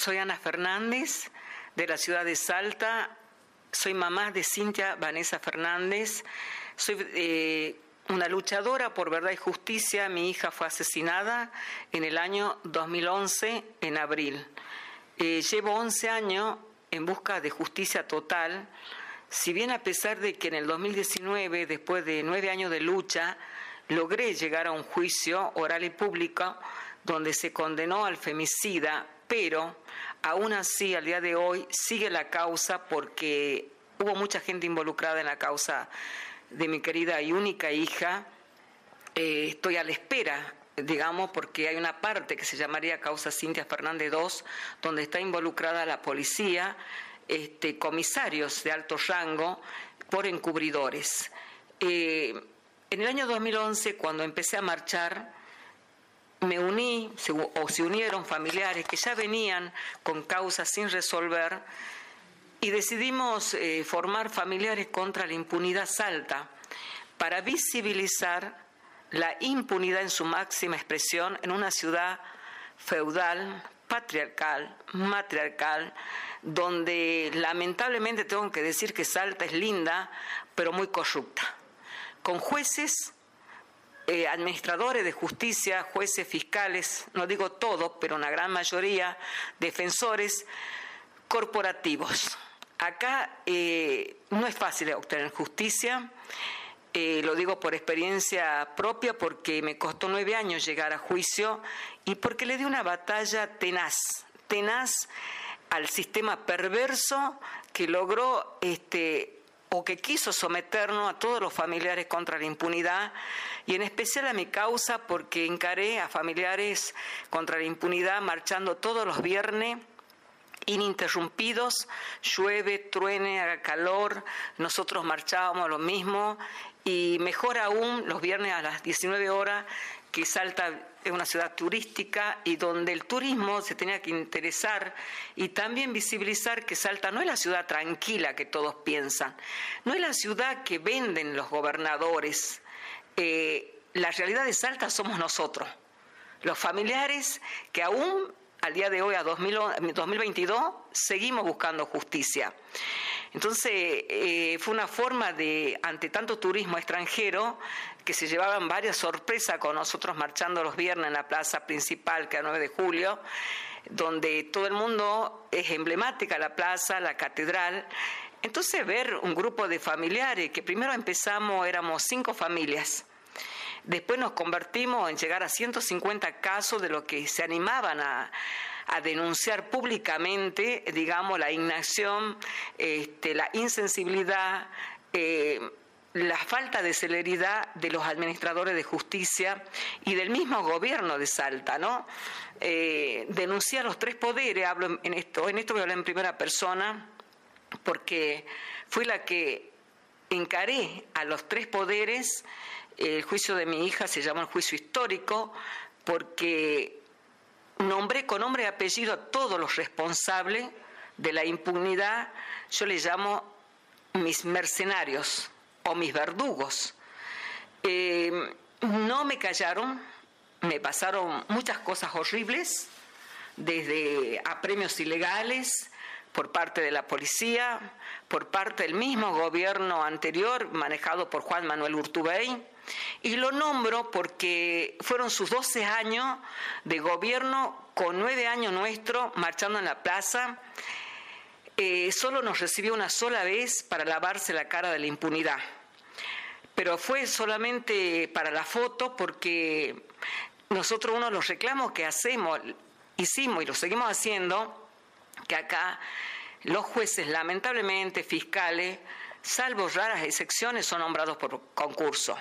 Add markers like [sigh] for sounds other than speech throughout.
soy Ana Fernández de la ciudad de Salta. Soy mamá de Cintia Vanessa Fernández. Soy eh, una luchadora por verdad y justicia. Mi hija fue asesinada en el año 2011, en abril. Eh, llevo 11 años en busca de justicia total. Si bien a pesar de que en el 2019, después de nueve años de lucha, logré llegar a un juicio oral y público donde se condenó al femicida, pero aún así al día de hoy sigue la causa porque hubo mucha gente involucrada en la causa de mi querida y única hija. Eh, estoy a la espera digamos, porque hay una parte que se llamaría causa Cintia Fernández II, donde está involucrada la policía, este, comisarios de alto rango, por encubridores. Eh, en el año 2011, cuando empecé a marchar, me uní o se unieron familiares que ya venían con causas sin resolver y decidimos eh, formar familiares contra la impunidad salta para visibilizar la impunidad en su máxima expresión en una ciudad feudal, patriarcal, matriarcal, donde lamentablemente tengo que decir que Salta es linda, pero muy corrupta con jueces, eh, administradores de justicia, jueces fiscales, no digo todo, pero una gran mayoría, defensores corporativos. Acá eh, no es fácil obtener justicia, eh, lo digo por experiencia propia porque me costó nueve años llegar a juicio y porque le di una batalla tenaz, tenaz al sistema perverso que logró este, o que quiso someternos a todos los familiares contra la impunidad y en especial a mi causa porque encaré a familiares contra la impunidad marchando todos los viernes ininterrumpidos, llueve, truene, haga calor, nosotros marchábamos lo mismo y mejor aún los viernes a las 19 horas que Salta es una ciudad turística y donde el turismo se tenía que interesar y también visibilizar que Salta no es la ciudad tranquila que todos piensan, no es la ciudad que venden los gobernadores. Eh, la realidad de Salta somos nosotros, los familiares que aún al día de hoy, a 2022, seguimos buscando justicia. Entonces, eh, fue una forma de, ante tanto turismo extranjero, que se llevaban varias sorpresas con nosotros marchando los viernes en la plaza principal, que es 9 de julio, donde todo el mundo es emblemática, la plaza, la catedral. Entonces, ver un grupo de familiares, que primero empezamos, éramos cinco familias, Después nos convertimos en llegar a 150 casos de lo que se animaban a, a denunciar públicamente, digamos, la inacción, este, la insensibilidad, eh, la falta de celeridad de los administradores de justicia y del mismo gobierno de Salta, ¿no? Eh, denunciar los tres poderes, hablo en esto, en esto voy a hablar en primera persona, porque fui la que encaré a los tres poderes, el juicio de mi hija se llama el juicio histórico, porque nombré con nombre y apellido a todos los responsables de la impunidad, yo les llamo mis mercenarios o mis verdugos. Eh, no me callaron, me pasaron muchas cosas horribles, desde apremios ilegales por parte de la policía, por parte del mismo gobierno anterior manejado por Juan Manuel Urtubey, y lo nombro porque fueron sus 12 años de gobierno con nueve años nuestro marchando en la plaza. Eh, solo nos recibió una sola vez para lavarse la cara de la impunidad. Pero fue solamente para la foto porque nosotros uno de los reclamos que hacemos, hicimos y lo seguimos haciendo, que acá los jueces, lamentablemente, fiscales, salvo raras excepciones, son nombrados por concurso.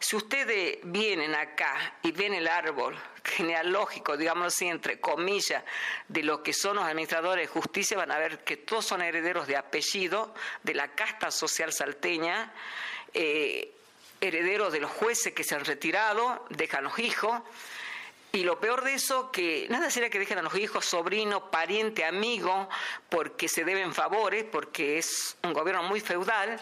Si ustedes vienen acá y ven el árbol genealógico, digamos así, entre comillas, de lo que son los administradores de justicia, van a ver que todos son herederos de apellido de la casta social salteña, eh, herederos de los jueces que se han retirado, dejan los hijos. Y lo peor de eso, que nada sería que dejen a los hijos, sobrino, pariente, amigo, porque se deben favores, porque es un gobierno muy feudal,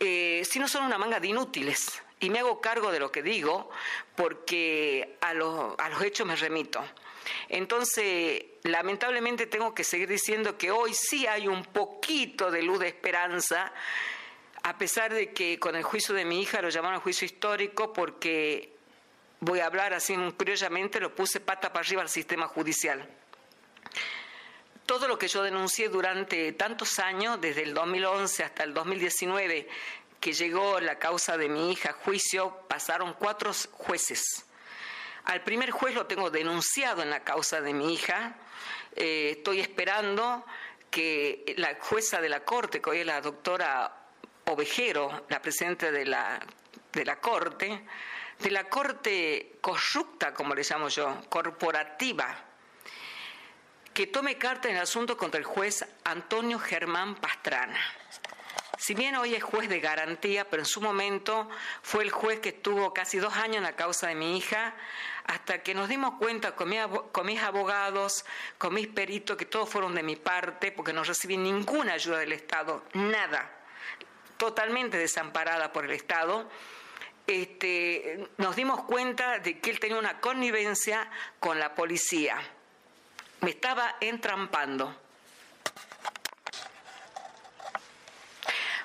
eh, sino son una manga de inútiles. Y me hago cargo de lo que digo porque a, a los hechos me remito. Entonces, lamentablemente tengo que seguir diciendo que hoy sí hay un poquito de luz de esperanza, a pesar de que con el juicio de mi hija lo llamaron juicio histórico porque, voy a hablar así curiosamente, lo puse pata para arriba al sistema judicial. Todo lo que yo denuncié durante tantos años, desde el 2011 hasta el 2019, que llegó la causa de mi hija a juicio, pasaron cuatro jueces. Al primer juez lo tengo denunciado en la causa de mi hija. Eh, estoy esperando que la jueza de la corte, que hoy es la doctora Ovejero, la presidenta de la, de la corte, de la corte corrupta, como le llamo yo, corporativa, que tome carta en el asunto contra el juez Antonio Germán Pastrana. Si bien hoy es juez de garantía, pero en su momento fue el juez que estuvo casi dos años en la causa de mi hija, hasta que nos dimos cuenta con, mis abogados, con mis peritos, que todos fueron de mi parte, porque no recibí ninguna ayuda del Estado, nada, totalmente desamparada por el Estado. Este, nos dimos cuenta de que él tenía una connivencia con la policía. Me estaba entrampando.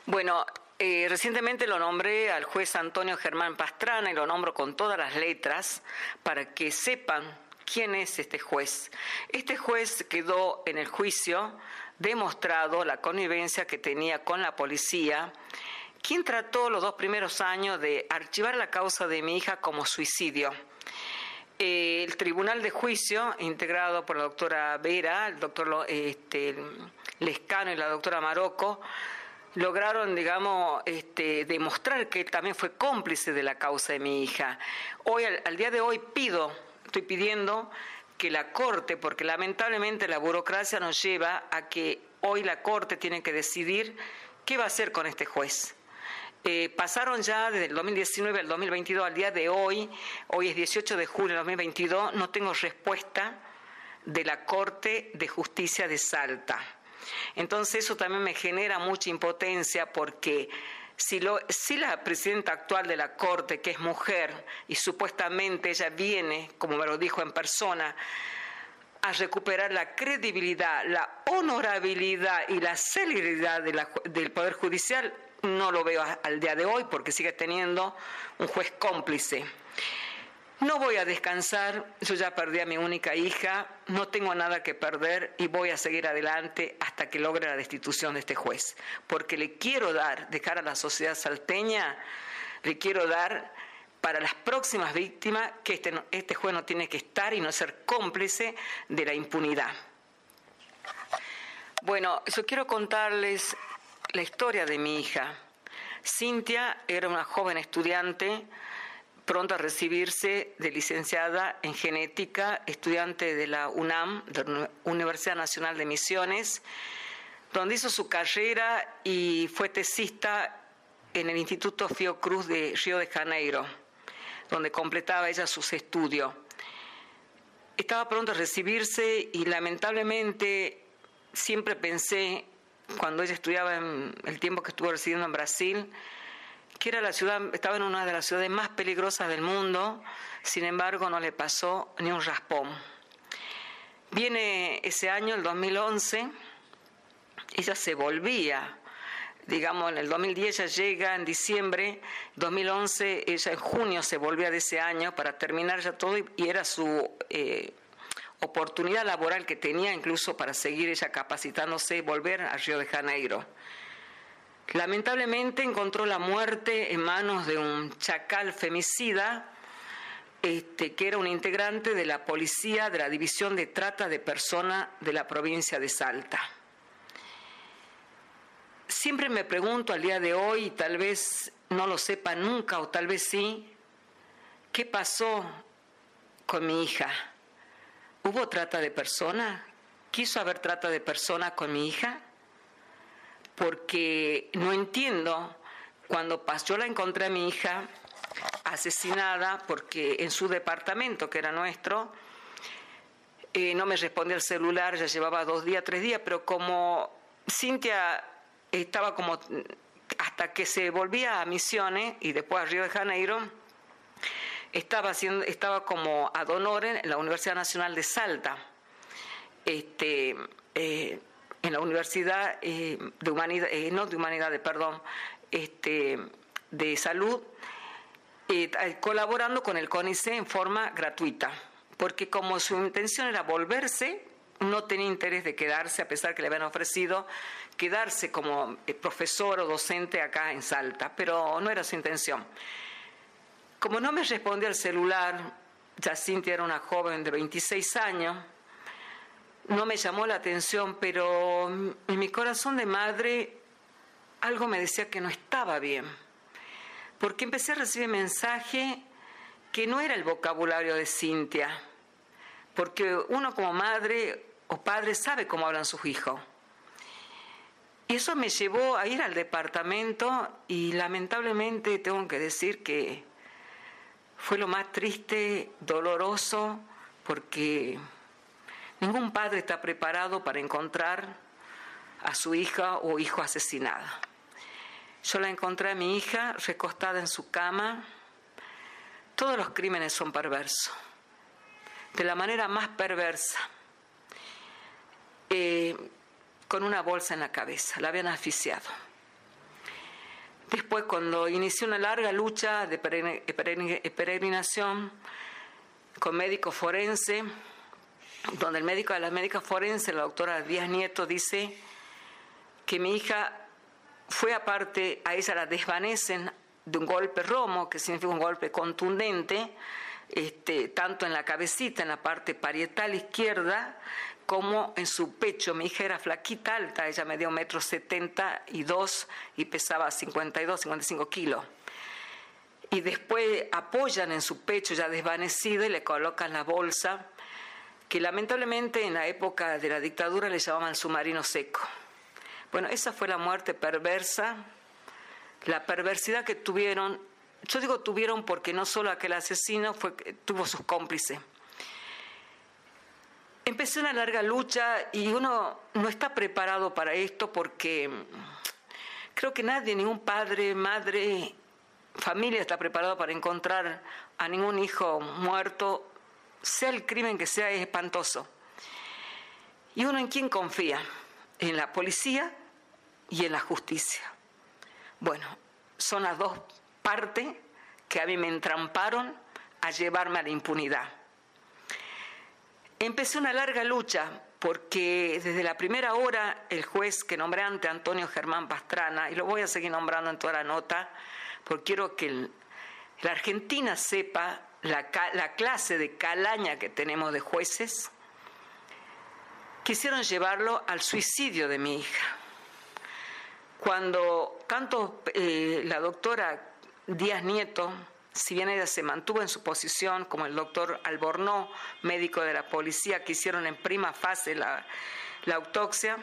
Bueno, eh, recientemente lo nombré al juez Antonio Germán Pastrana y lo nombro con todas las letras para que sepan quién es este juez. Este juez quedó en el juicio demostrado la connivencia que tenía con la policía, quien trató los dos primeros años de archivar la causa de mi hija como suicidio. Eh, el tribunal de juicio, integrado por la doctora Vera, el doctor este, Lescano y la doctora Marocco, lograron, digamos, este, demostrar que él también fue cómplice de la causa de mi hija. Hoy, al, día de hoy, pido, estoy pidiendo que la Corte, porque lamentablemente la burocracia nos lleva a que hoy la Corte tiene que decidir qué va a hacer con este juez. Eh, pasaron ya desde el 2019 al 2022 al día de hoy, hoy es 18 de julio de 2022, no tengo respuesta de la Corte de Justicia de Salta. Entonces eso también me genera mucha impotencia porque si, la presidenta actual de la Corte, que es mujer, y supuestamente ella viene, como me lo dijo en persona, a recuperar la credibilidad, la honorabilidad y la celeridad del Poder Judicial, no lo veo al día de hoy porque sigue teniendo un juez cómplice. No voy a descansar, yo ya perdí a mi única hija, no tengo nada que perder y voy a seguir adelante hasta que logre la destitución de este juez, porque le quiero dar, de cara a la sociedad salteña, le quiero dar para las próximas víctimas que este, este juez no tiene que estar y no ser cómplice de la impunidad. Bueno, yo quiero contarles la historia de mi hija. Cintia era una joven estudiante pronto a recibirse de licenciada en genética, estudiante de la UNAM, de Universidad Nacional de Misiones, donde hizo su carrera y fue tesista en el Instituto Fiocruz de Río de Janeiro, donde completaba ella sus estudios. Estaba pronto a recibirse y lamentablemente siempre pensé, cuando ella estudiaba en el tiempo que estuvo residiendo en Brasil, que era la ciudad, estaba en una de las ciudades más peligrosas del mundo, sin embargo no le pasó ni un raspón. Viene ese año, el 2011, ella se volvía, digamos, en el 2010 ella llega en diciembre, 2011 ella en junio se volvía de ese año para terminar ya todo y, era su eh, oportunidad laboral que tenía incluso para seguir ella capacitándose y volver a Río de Janeiro. Lamentablemente encontró la muerte en manos de un chacal femicida, este, que era un integrante de la policía de la División de Trata de Personas de la provincia de Salta. Siempre me pregunto al día de hoy, y tal vez no lo sepa nunca o tal vez sí, ¿qué pasó con mi hija? ¿Hubo trata de persona? ¿Quiso haber trata de persona con mi hija? porque no entiendo cuando pasó, la encontré a mi hija asesinada porque en su departamento, que era nuestro, eh, no me respondía el celular, ya llevaba dos días, tres días, pero como Cintia estaba como hasta que se volvía a Misiones y después a Río de Janeiro, estaba, haciendo, estaba como ad honorem en la Universidad Nacional de Salta, este, eh, en la Universidad eh, de Humanidad, eh, no de Humanidades, perdón, este, de Salud, colaborando con el CONICE en forma gratuita, porque como su intención era volverse, no tenía interés de quedarse, a pesar que le habían ofrecido quedarse como profesor o docente acá en Salta, pero no era su intención. Como no me respondía al celular, Jacintia era una joven de 26 años, no me llamó la atención, pero en mi corazón de madre algo me decía que no estaba bien, porque empecé a recibir mensajes que no era el vocabulario de Cintia, porque uno como madre o padre sabe cómo hablan sus hijos. Y eso me llevó a ir al departamento y lamentablemente tengo que decir que fue lo más triste, doloroso, porque ningún padre está preparado para encontrar a su hija o hijo asesinada. Yo la encontré a mi hija recostada en su cama. Todos los crímenes son perversos, de la manera más perversa, eh, con una bolsa en la cabeza, la habían asfixiado. Después, cuando inició una larga lucha de peregrinación con médico forense, donde el médico de la médica forense, la doctora Díaz Nieto, dice que mi hija fue aparte, a ella la desvanecen de un golpe romo, que significa un golpe contundente, este, tanto en la cabecita, en la parte parietal izquierda, como en su pecho. Mi hija era flaquita, alta, ella medía un metro setenta y dos y pesaba 52, 55 kilos. Y después apoyan en su pecho ya desvanecido y le colocan la bolsa, que lamentablemente en la época de la dictadura le llamaban submarino seco. Bueno, esa fue la muerte perversa, la perversidad que tuvieron. Yo digo tuvieron porque no solo aquel asesino tuvo sus cómplices empecé una larga lucha y uno no está preparado para esto porque creo que nadie, ningún padre, madre, familia está preparado para encontrar a ningún hijo muerto, sea el crimen que sea, es espantoso. ¿Y uno en quién confía? En la policía y en la justicia. Bueno, son las dos partes que a mí me entramparon a llevarme a la impunidad. Empecé una larga lucha porque desde la primera hora el juez que nombré ante Antonio Germán Pastrana, y lo voy a seguir nombrando en toda la nota, porque quiero que la Argentina sepa la, la clase de calaña que tenemos de jueces, quisieron llevarlo al suicidio de mi hija. Cuando tanto eh, la doctora Díaz Nieto, si bien ella se mantuvo en su posición, como el doctor Albornoz, médico de la policía, que hicieron en prima fase la, la autopsia,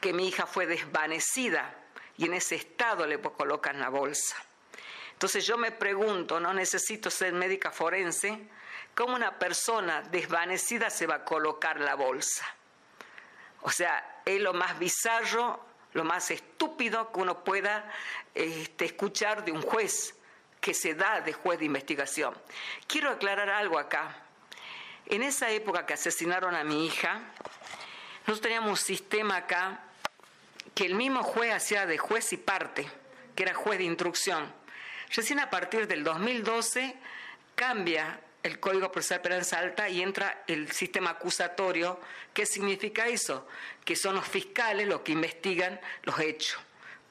que mi hija fue desvanecida y en ese estado le colocan la bolsa. Entonces yo me pregunto, no necesito ser médica forense, ¿cómo una persona desvanecida se va a colocar la bolsa? O sea, es lo más bizarro, lo más estúpido que uno pueda este, escuchar de un juez que se da de juez de investigación. Quiero aclarar algo acá. En esa época que asesinaron a mi hija, nosotros teníamos un sistema acá que el mismo juez hacía de juez y parte, que era juez de instrucción. Recién a partir del 2012 cambia el Código Procesal Penal Alta y entra el sistema acusatorio. ¿Qué significa eso? Que son los fiscales los que investigan los hechos.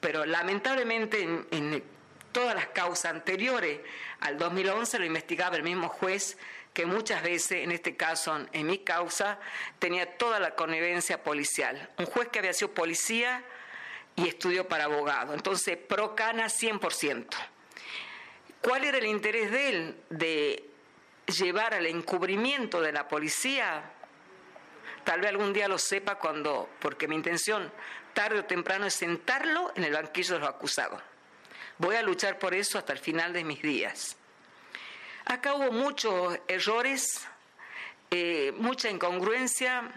Pero lamentablemente en, en todas las causas anteriores al 2011 lo investigaba el mismo juez que muchas veces, en este caso, en mi causa, tenía toda la connivencia policial. Un juez que había sido policía y estudió para abogado. Entonces, pro cana 100%. ¿Cuál era el interés de él de llevar al encubrimiento de la policía? Tal vez algún día lo sepa cuando, porque mi intención tarde o temprano es sentarlo en el banquillo de los acusados. Voy a luchar por eso hasta el final de mis días. Acá hubo muchos errores, eh, mucha incongruencia,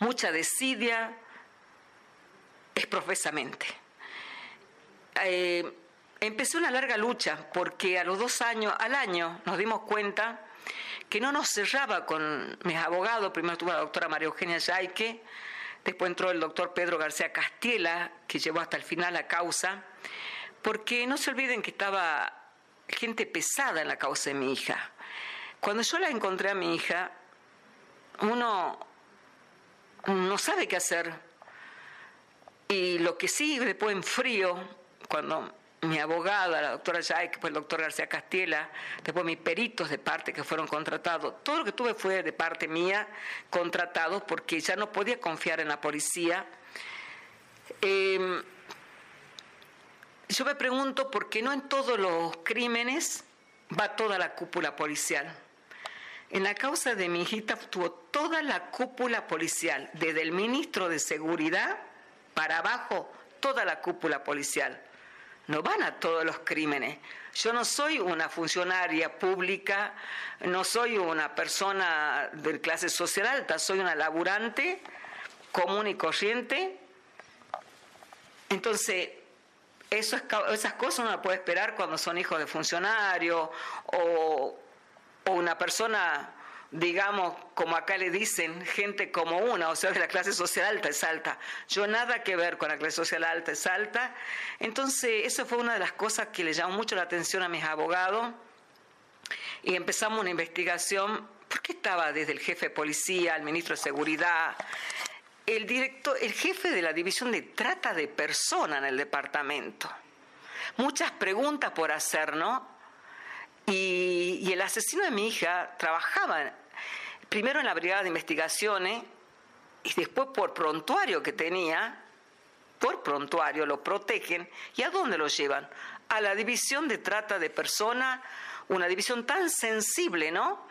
mucha desidia, es profesamente. Eh, empecé una larga lucha porque a los dos años, al año, nos dimos cuenta que no nos cerraba con mis abogados. Primero tuvo la doctora María Eugenia Yaique, después entró el doctor Pedro García Castiela, que llevó hasta el final la causa, porque no se olviden que estaba gente pesada en la causa de mi hija. Cuando yo la encontré a mi hija, uno no sabe qué hacer. Y lo que sí, después en frío, cuando mi abogada, la doctora Jai, fue el doctor García Castiela, después mis peritos de parte que fueron contratados. Todo lo que tuve fue de parte mía, contratados, porque ya no podía confiar en la policía. Em, yo me pregunto por qué no en todos los crímenes va toda la cúpula policial. En la causa de mi hijita estuvo toda la cúpula policial, desde el ministro de Seguridad para abajo, toda la cúpula policial no van a todos los crímenes. Yo no soy una funcionaria pública, no soy una persona de clase social alta, soy una laburante común y corriente. Entonces, eso esas cosas uno las puede esperar cuando son hijos de funcionarios o, una persona digamos, como acá le dicen, gente como una, o sea, de la clase social alta es alta. Yo nada que ver con la clase social alta es alta. Entonces, eso fue una de las cosas que le llamó mucho la atención a mis abogados. Y empezamos una investigación, porque estaba desde el jefe de policía, el ministro de Seguridad, el director, el jefe de la división de trata de personas en el departamento. Muchas preguntas por hacer, ¿no? Y, el asesino de mi hija trabajaba primero en la brigada de investigaciones y después por prontuario que tenía, por prontuario lo protegen. ¿Y a dónde lo llevan? A la división de trata de personas, una división tan sensible, ¿no?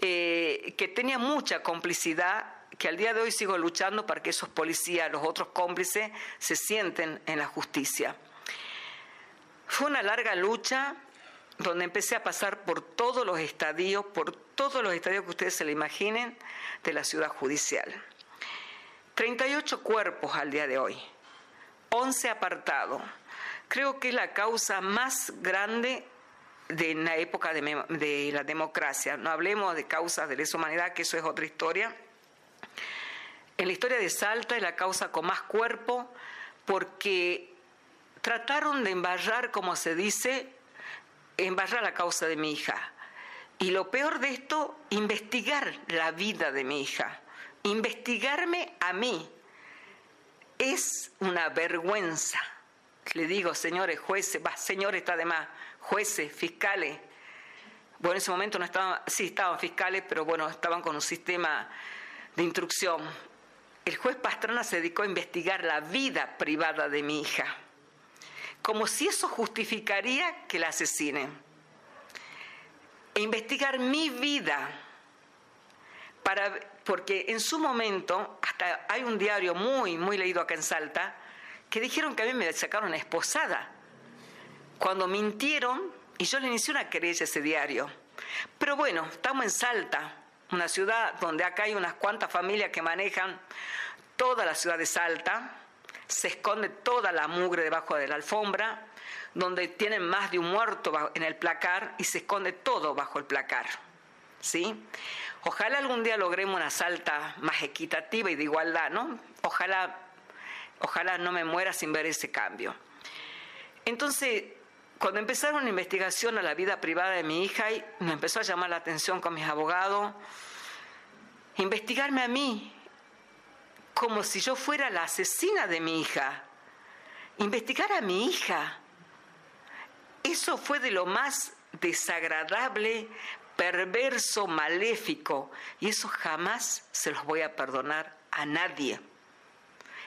Eh, que tenía mucha complicidad que al día de hoy sigo luchando para que esos policías, los otros cómplices, se sienten en la justicia. Fue una larga lucha, donde empecé a pasar por todos los estadios, por todos los estadios que ustedes se le imaginen de la ciudad judicial. 38 cuerpos al día de hoy, 11 apartados. Creo que es la causa más grande de la época de, la democracia. No hablemos de causas de lesa humanidad, que eso es otra historia. En la historia de Salta es la causa con más cuerpo porque trataron de embarrar, como se dice, embarrar la causa de mi hija. Y lo peor de esto, investigar la vida de mi hija, investigarme a mí. Es una vergüenza. Le digo, señores jueces, va, señores está de más, jueces, fiscales. Bueno, en ese momento no estaban, sí estaban fiscales, pero bueno, estaban con un sistema de instrucción. El juez Pastrana se dedicó a investigar la vida privada de mi hija como si eso justificaría que la asesinen. E investigar mi vida, para, porque en su momento, hasta hay un diario muy, muy leído acá en Salta, que dijeron que a mí me sacaron esposada, cuando mintieron y yo le inicié una querella a ese diario. Pero bueno, estamos en Salta, una ciudad donde acá hay unas cuantas familias que manejan toda la ciudad de Salta, se esconde toda la mugre debajo de la alfombra, donde tienen más de un muerto en el placar y se esconde todo bajo el placar. ¿Sí? Ojalá algún día logremos una salta más equitativa y de igualdad, ¿no? Ojalá, ojalá no me muera sin ver ese cambio. Entonces, cuando empezaron una investigación a la vida privada de mi hija, me empezó a llamar la atención con mis abogados, investigarme a mí, como si yo fuera la asesina de mi hija. Investigar a mi hija. Eso fue de lo más desagradable, perverso, maléfico. Y eso jamás se los voy a perdonar a nadie.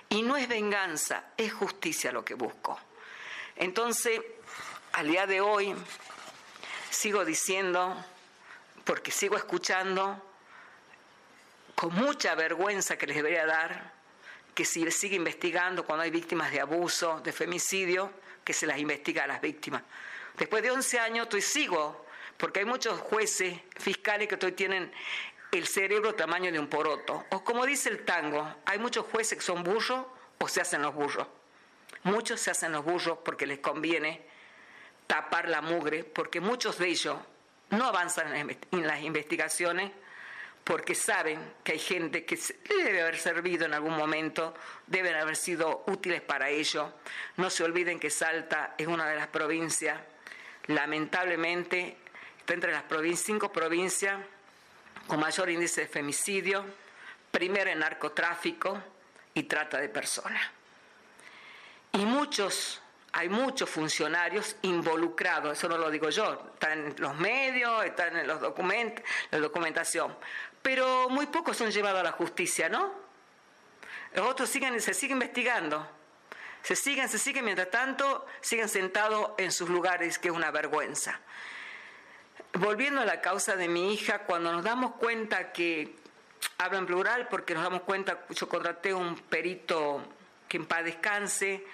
Y no es venganza, es justicia lo que busco. Entonces, al día de hoy, sigo diciendo, porque sigo escuchando, con mucha vergüenza que les debería dar, que si se sigue investigando cuando hay víctimas de abuso, de femicidio, que se las investiga a las víctimas. Después de 11 años estoy sigo, porque hay muchos jueces, fiscales que hoy tienen el cerebro tamaño de un poroto. O como dice el tango, hay muchos jueces que son burros o se hacen los burros. Muchos se hacen los burros porque les conviene tapar la mugre, porque muchos de ellos no avanzan en las investigaciones porque saben que hay gente que debe haber servido en algún momento, deben haber sido útiles para ello. No se olviden que Salta es una de las provincias, lamentablemente, está entre las cinco provincias con mayor índice de femicidio, primero en narcotráfico y trata de personas. Y muchos hay muchos funcionarios involucrados, eso no lo digo yo, están en los medios, están en los documentos, la documentación, pero muy pocos son llevados a la justicia, ¿no? Los otros siguen, se siguen investigando, se siguen, se siguen, mientras tanto siguen sentados en sus lugares, que es una vergüenza. Volviendo a la causa de mi hija, cuando nos damos cuenta que, hablo en plural porque nos damos cuenta, yo contraté un perito que en paz descanse,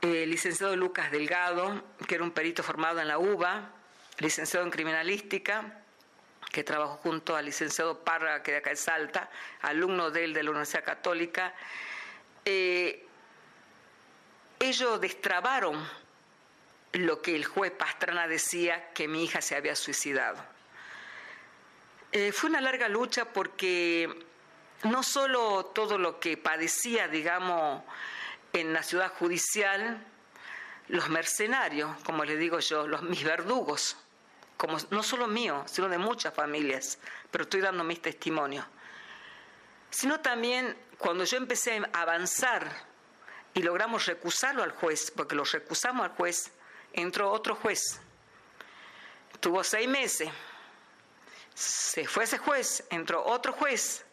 el licenciado Lucas Delgado, que era un perito formado en la UBA, licenciado en criminalística, que trabajó junto al licenciado Parra, que de acá en Salta, alumno de él de la Universidad Católica. Eh, ellos destrabaron lo que el juez Pastrana decía que mi hija se había suicidado. Eh, fue una larga lucha porque no solo todo lo que padecía, digamos, en la ciudad judicial los mercenarios, como les digo yo, los, mis verdugos, como no solo mío, sino de muchas familias, pero estoy dando mis testimonios, sino también cuando yo empecé a avanzar y logramos recusarlo al juez, porque lo recusamos al juez, entró otro juez. Tuvo seis meses. Se fue ese juez, entró otro juez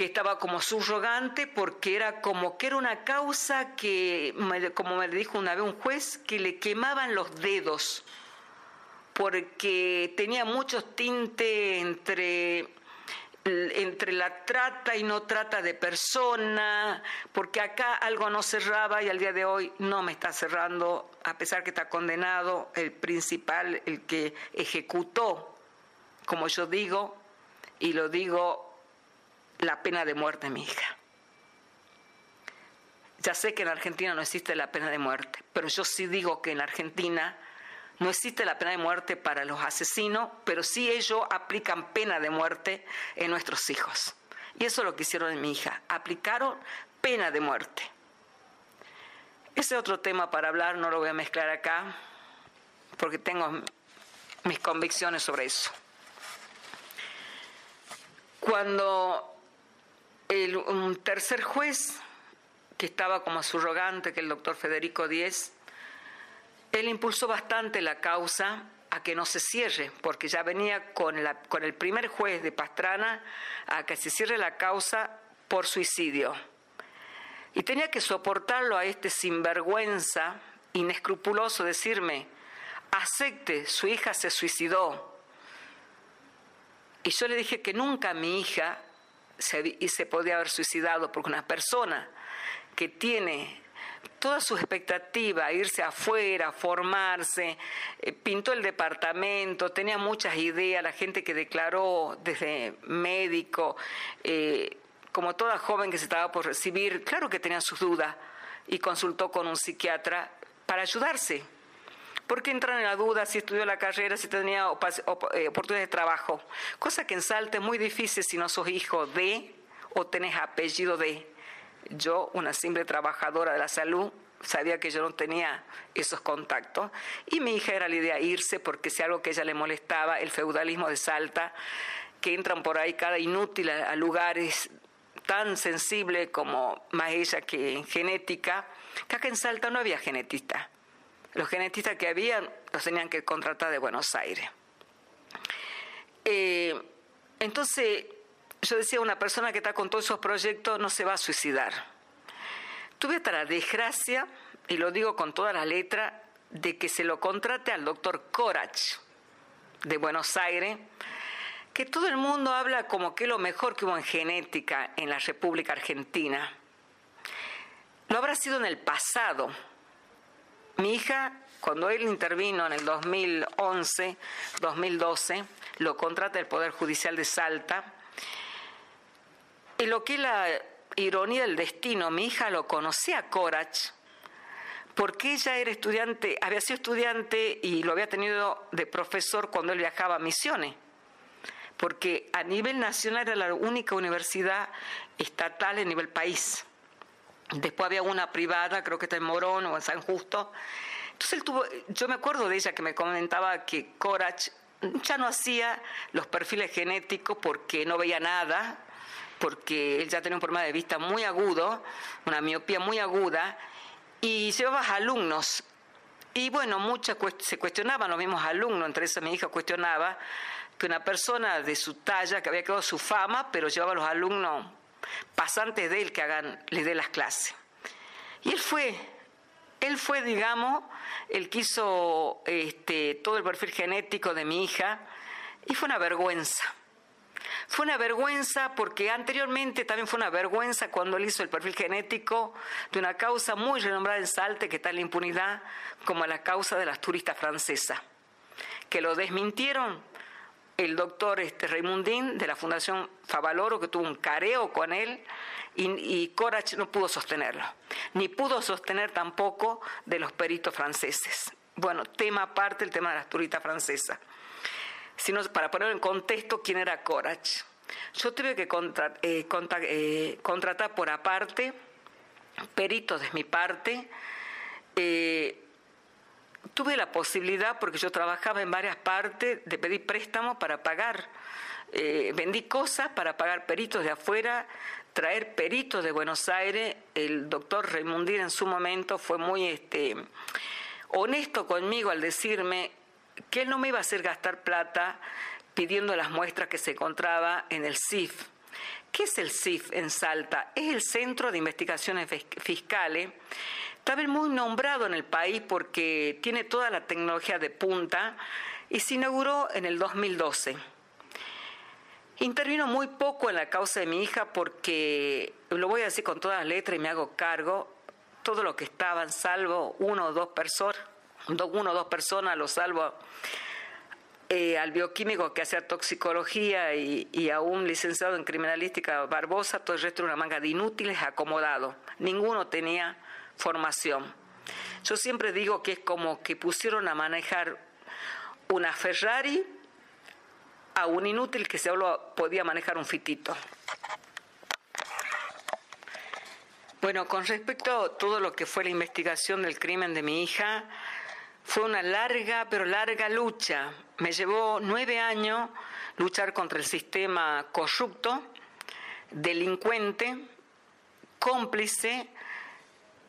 que estaba como subrogante porque era como que era una causa que, como me dijo una vez un juez, que le quemaban los dedos porque tenía muchos tintes entre entre la trata y no trata de persona, porque acá algo no cerraba y al día de hoy no me está cerrando, a pesar que está condenado el principal, el que ejecutó, como yo digo, y lo digo la pena de muerte mi hija. Ya sé que en Argentina no existe la pena de muerte, pero yo sí digo que en Argentina no existe la pena de muerte para los asesinos, pero sí ellos aplican pena de muerte en nuestros hijos. Y eso es lo que hicieron en mi hija, aplicaron pena de muerte. Ese otro tema para hablar no lo voy a mezclar acá, porque tengo mis convicciones sobre eso. Cuando el, un tercer juez, que estaba como subrogante, que el doctor Federico Díez, él impulsó bastante la causa a que no se cierre, porque ya venía con, con el primer juez de Pastrana a que se cierre la causa por suicidio. Y tenía que soportarlo a este sinvergüenza, inescrupuloso, decirme, acepte, su hija se suicidó. Y yo le dije que nunca mi hija y se podía haber suicidado porque una persona que tiene toda su expectativa, irse afuera, formarse, eh, pintó el departamento, tenía muchas ideas, la gente que declaró desde médico, eh, como toda joven que se estaba por recibir, claro que tenía sus dudas y consultó con un psiquiatra para ayudarse porque entran en la duda si estudió la carrera, si tenía eh, oportunidades de trabajo. Cosa que en Salta es muy difícil si no sos hijo de o tenés apellido de. Yo, una simple trabajadora de la salud, sabía que yo no tenía esos contactos. Y mi hija era la idea irse porque si algo que ella le molestaba, el feudalismo de Salta, que entran por ahí cada inútil a, lugares tan sensibles como más ella que en genética, que acá en Salta no había genetista. Los genetistas que habían los tenían que contratar de Buenos Aires. Eh, entonces, yo decía, una persona que está con todos esos proyectos no se va a suicidar. Tuve hasta la desgracia, y lo digo con toda la letra, de que se lo contrate al doctor Corach de Buenos Aires, que todo el mundo habla como que lo mejor que hubo en genética en la República Argentina. Lo habrá sido en el pasado, mi hija, cuando él intervino en el 2011, 2012, lo contrata el Poder Judicial de Salta. Y lo que es la ironía del destino, mi hija lo conocía a Corach, porque ella era estudiante, había sido estudiante y lo había tenido de profesor cuando él viajaba a Misiones, porque a nivel nacional era la única universidad estatal a nivel país. Después había una privada, creo que está en Morón o en San Justo. Entonces él tuvo, yo me acuerdo de ella que me comentaba que Corach ya no hacía los perfiles genéticos porque no veía nada, porque él ya tenía un problema de vista muy agudo, una miopía muy aguda, y llevaba alumnos. Y bueno, muchas se cuestionaban los mismos alumnos, entre esas mi hija cuestionaba que una persona de su talla, que había quedado su fama, pero llevaba a los alumnos pasantes de él que hagan, les dé las clases. Y él fue, él fue, digamos, el que hizo este, todo el perfil genético de mi hija, y fue una vergüenza. Fue una vergüenza porque anteriormente también fue una vergüenza cuando él hizo el perfil genético de una causa muy renombrada en Salte, que está en la impunidad, como la causa de las turistas francesas, que lo desmintieron el doctor este, Raimundín de la Fundación Favaloro, que tuvo un careo con él, y, y Corach no pudo sostenerlo, ni pudo sostener tampoco de los peritos franceses. Bueno, tema aparte el tema de las turistas francesas. Sino para poner en contexto quién era Corach. Yo tuve que eh, eh, contratar por aparte, peritos de mi parte, eh, tuve la posibilidad, porque yo trabajaba en varias partes, de pedir préstamos para pagar. Eh, vendí cosas para pagar peritos de afuera, traer peritos de Buenos Aires. El doctor Raimundir en su momento fue muy este, honesto conmigo al decirme que él no me iba a hacer gastar plata pidiendo las muestras que se encontraba en el CIF. ¿Qué es el CIF en Salta? Es el Centro de Investigaciones Fiscales Está muy nombrado en el país porque tiene toda la tecnología de punta y se inauguró en el 2012. Intervino muy poco en la causa de mi hija porque, lo voy a decir con todas las letras y me hago cargo, todo lo que estaban, salvo uno o dos personas, uno o dos personas, lo salvo eh, al bioquímico que hacía toxicología y, y, a un licenciado en criminalística Barbosa, todo el resto era una manga de inútiles acomodados. Ninguno tenía formación. Yo siempre digo que es como que pusieron a manejar una Ferrari a un inútil que solo podía manejar un fitito. Bueno, con respecto a todo lo que fue la investigación del crimen de mi hija, fue una larga, pero larga lucha. Me llevó nueve años luchar contra el sistema corrupto, delincuente, cómplice,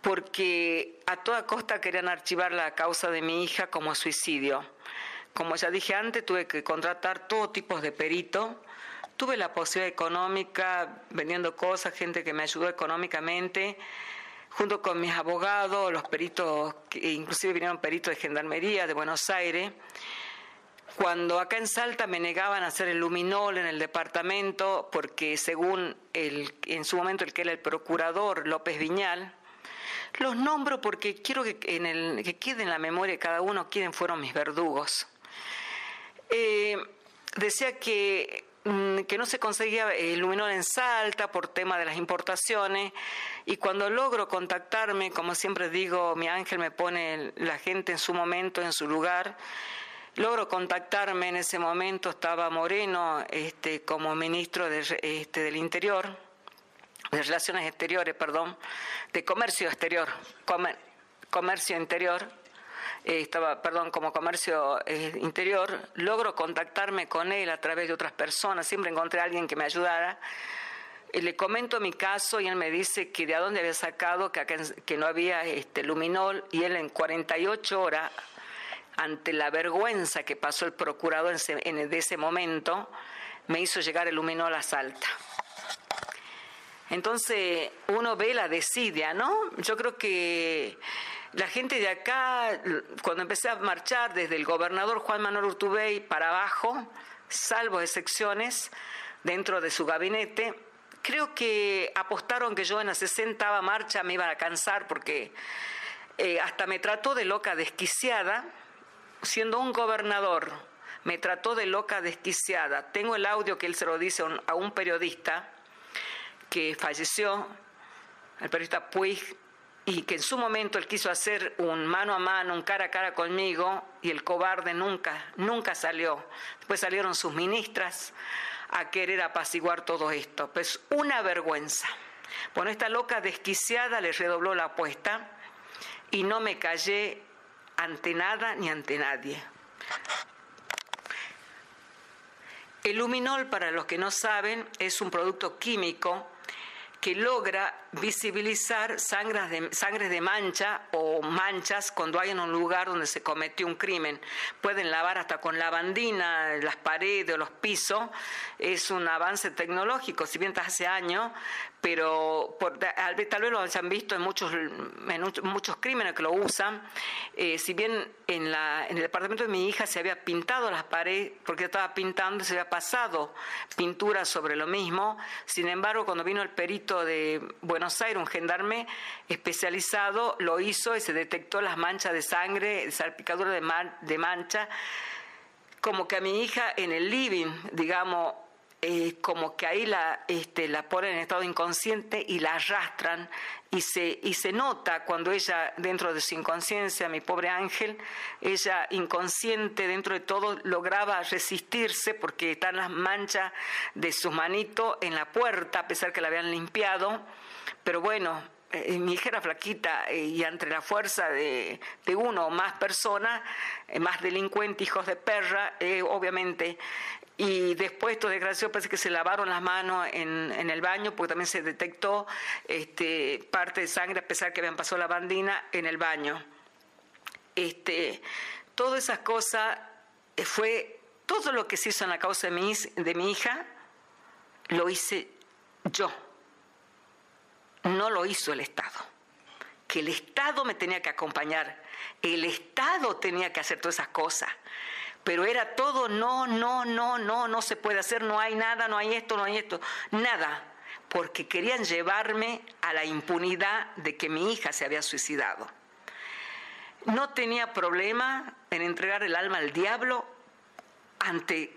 porque a toda costa querían archivar la causa de mi hija como suicidio. Como ya dije antes, tuve que contratar todo tipo de perito. Tuve la posibilidad económica, vendiendo cosas, gente que me ayudó económicamente, junto con mis abogados, los peritos, inclusive vinieron peritos de Gendarmería de Buenos Aires. Cuando acá en Salta me negaban a hacer el luminol en el departamento, porque según el, en su momento el que era el procurador, López Viñal, los nombro porque quiero que, en el, que quede en la memoria de cada uno quiénes fueron mis verdugos. Eh, decía que, mm, que no se conseguía iluminar en Salta por tema de las importaciones y cuando logro contactarme, como siempre digo, mi ángel me pone la gente en su momento, en su lugar, logro contactarme en ese momento, estaba Moreno este, como ministro de, este, del Interior, de Relaciones Exteriores, perdón, de Comercio Exterior, Comercio Interior, eh, estaba, perdón, como Comercio eh, Interior, logro contactarme con él a través de otras personas, siempre encontré a alguien que me ayudara. le comento mi caso y él me dice que de dónde había sacado que, que no había este, luminol y él en 48 horas, ante la vergüenza que pasó el procurador en, en ese momento, me hizo llegar el luminol a Salta. Entonces uno ve la desidia, ¿no? Yo creo que la gente de acá, cuando empecé a marchar desde el gobernador Juan Manuel Urtubey para abajo, salvo excepciones, dentro de su gabinete, creo que apostaron que yo en la 60 marcha me iba a cansar porque eh, hasta me trató de loca desquiciada, siendo un gobernador, me trató de loca desquiciada. Tengo el audio que él se lo dice a un periodista que falleció, el periodista Puig, y que en su momento él quiso hacer un mano a mano, un cara a cara conmigo, y el cobarde nunca, nunca salió. Después salieron sus ministras a querer apaciguar todo esto. Pues una vergüenza. Bueno, esta loca desquiciada le redobló la apuesta y no me callé ante nada ni ante nadie. El luminol, para los que no saben, es un producto químico que logra visibilizar sangres de, sangres de mancha o manchas cuando hay en un lugar donde se cometió un crimen. Pueden lavar hasta con lavandina las paredes o los pisos. Es un avance tecnológico, si bien hace años, pero tal vez lo hayan visto en muchos, en muchos crímenes que lo usan. Eh, si bien en, la, en el departamento de mi hija se había pintado las paredes, porque estaba pintando, se había pasado pintura sobre lo mismo, sin embargo, cuando vino el perito de Buenos Aires, un gendarme especializado, lo hizo y se detectó las manchas de sangre, salpicadura de, de mancha, como que a mi hija en el living, digamos, eh, como que ahí la, este, la ponen en estado inconsciente y la arrastran y se, y se nota cuando ella, dentro de su inconsciencia, mi pobre ángel, ella inconsciente dentro de todo lograba resistirse porque están las manchas de sus manitos en la puerta, a pesar que la habían limpiado, pero bueno, eh, mi hija era flaquita eh, y entre la fuerza de, de uno o más personas, más delincuentes, hijos de perra, obviamente y después, estos desgraciados parece que se lavaron las manos en, en, el baño, porque también se detectó este, parte de sangre, a pesar que habían pasado la bandina, en el baño. Este, todas esas cosas eh, fue, todo lo que se hizo en la causa de mi, de mi hija, lo hice yo. No lo hizo el Estado. Que el Estado me tenía que acompañar. El Estado tenía que hacer todas esas cosas pero era todo no, no, no, no, no se puede hacer, no hay nada, no hay esto, no hay esto, nada, porque querían llevarme a la impunidad de que mi hija se había suicidado. No tenía problema en entregar el alma al diablo antes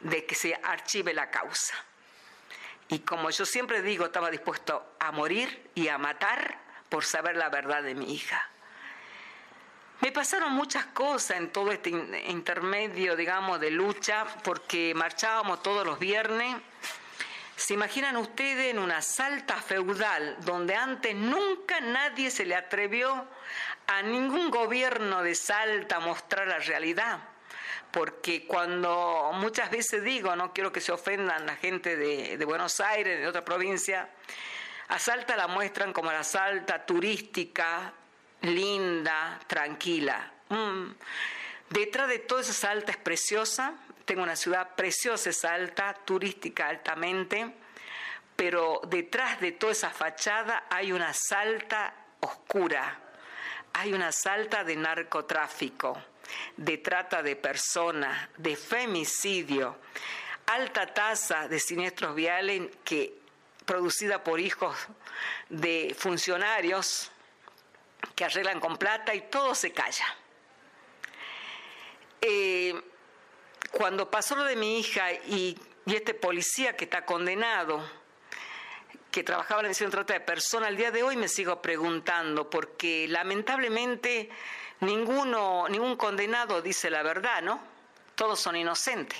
de que se archive la causa. Y como yo siempre digo, estaba dispuesto a morir y a matar por saber la verdad de mi hija. Me pasaron muchas cosas en todo este intermedio, digamos, de lucha, porque marchábamos todos los viernes. ¿Se imaginan ustedes en una salta feudal donde antes nunca nadie se le atrevió a ningún gobierno de Salta a mostrar la realidad? Porque cuando muchas veces digo, no quiero que se ofendan la gente de, Buenos Aires, de otra provincia, a Salta la muestran como la Salta turística, linda, tranquila. Mm. Detrás de toda esa Salta es preciosa, tengo una ciudad preciosa, es alta, turística altamente, pero detrás de toda esa fachada hay una Salta oscura, hay una Salta de narcotráfico, de trata de personas, de femicidio, alta tasa de siniestros viales que producida por hijos de funcionarios que arreglan con plata y todo se calla. Eh, cuando pasó lo de mi hija y, este policía que está condenado, que trabajaba en la Dirección de Trata de Personas, al día de hoy me sigo preguntando, porque lamentablemente ninguno, ningún condenado dice la verdad, ¿no? Todos son inocentes,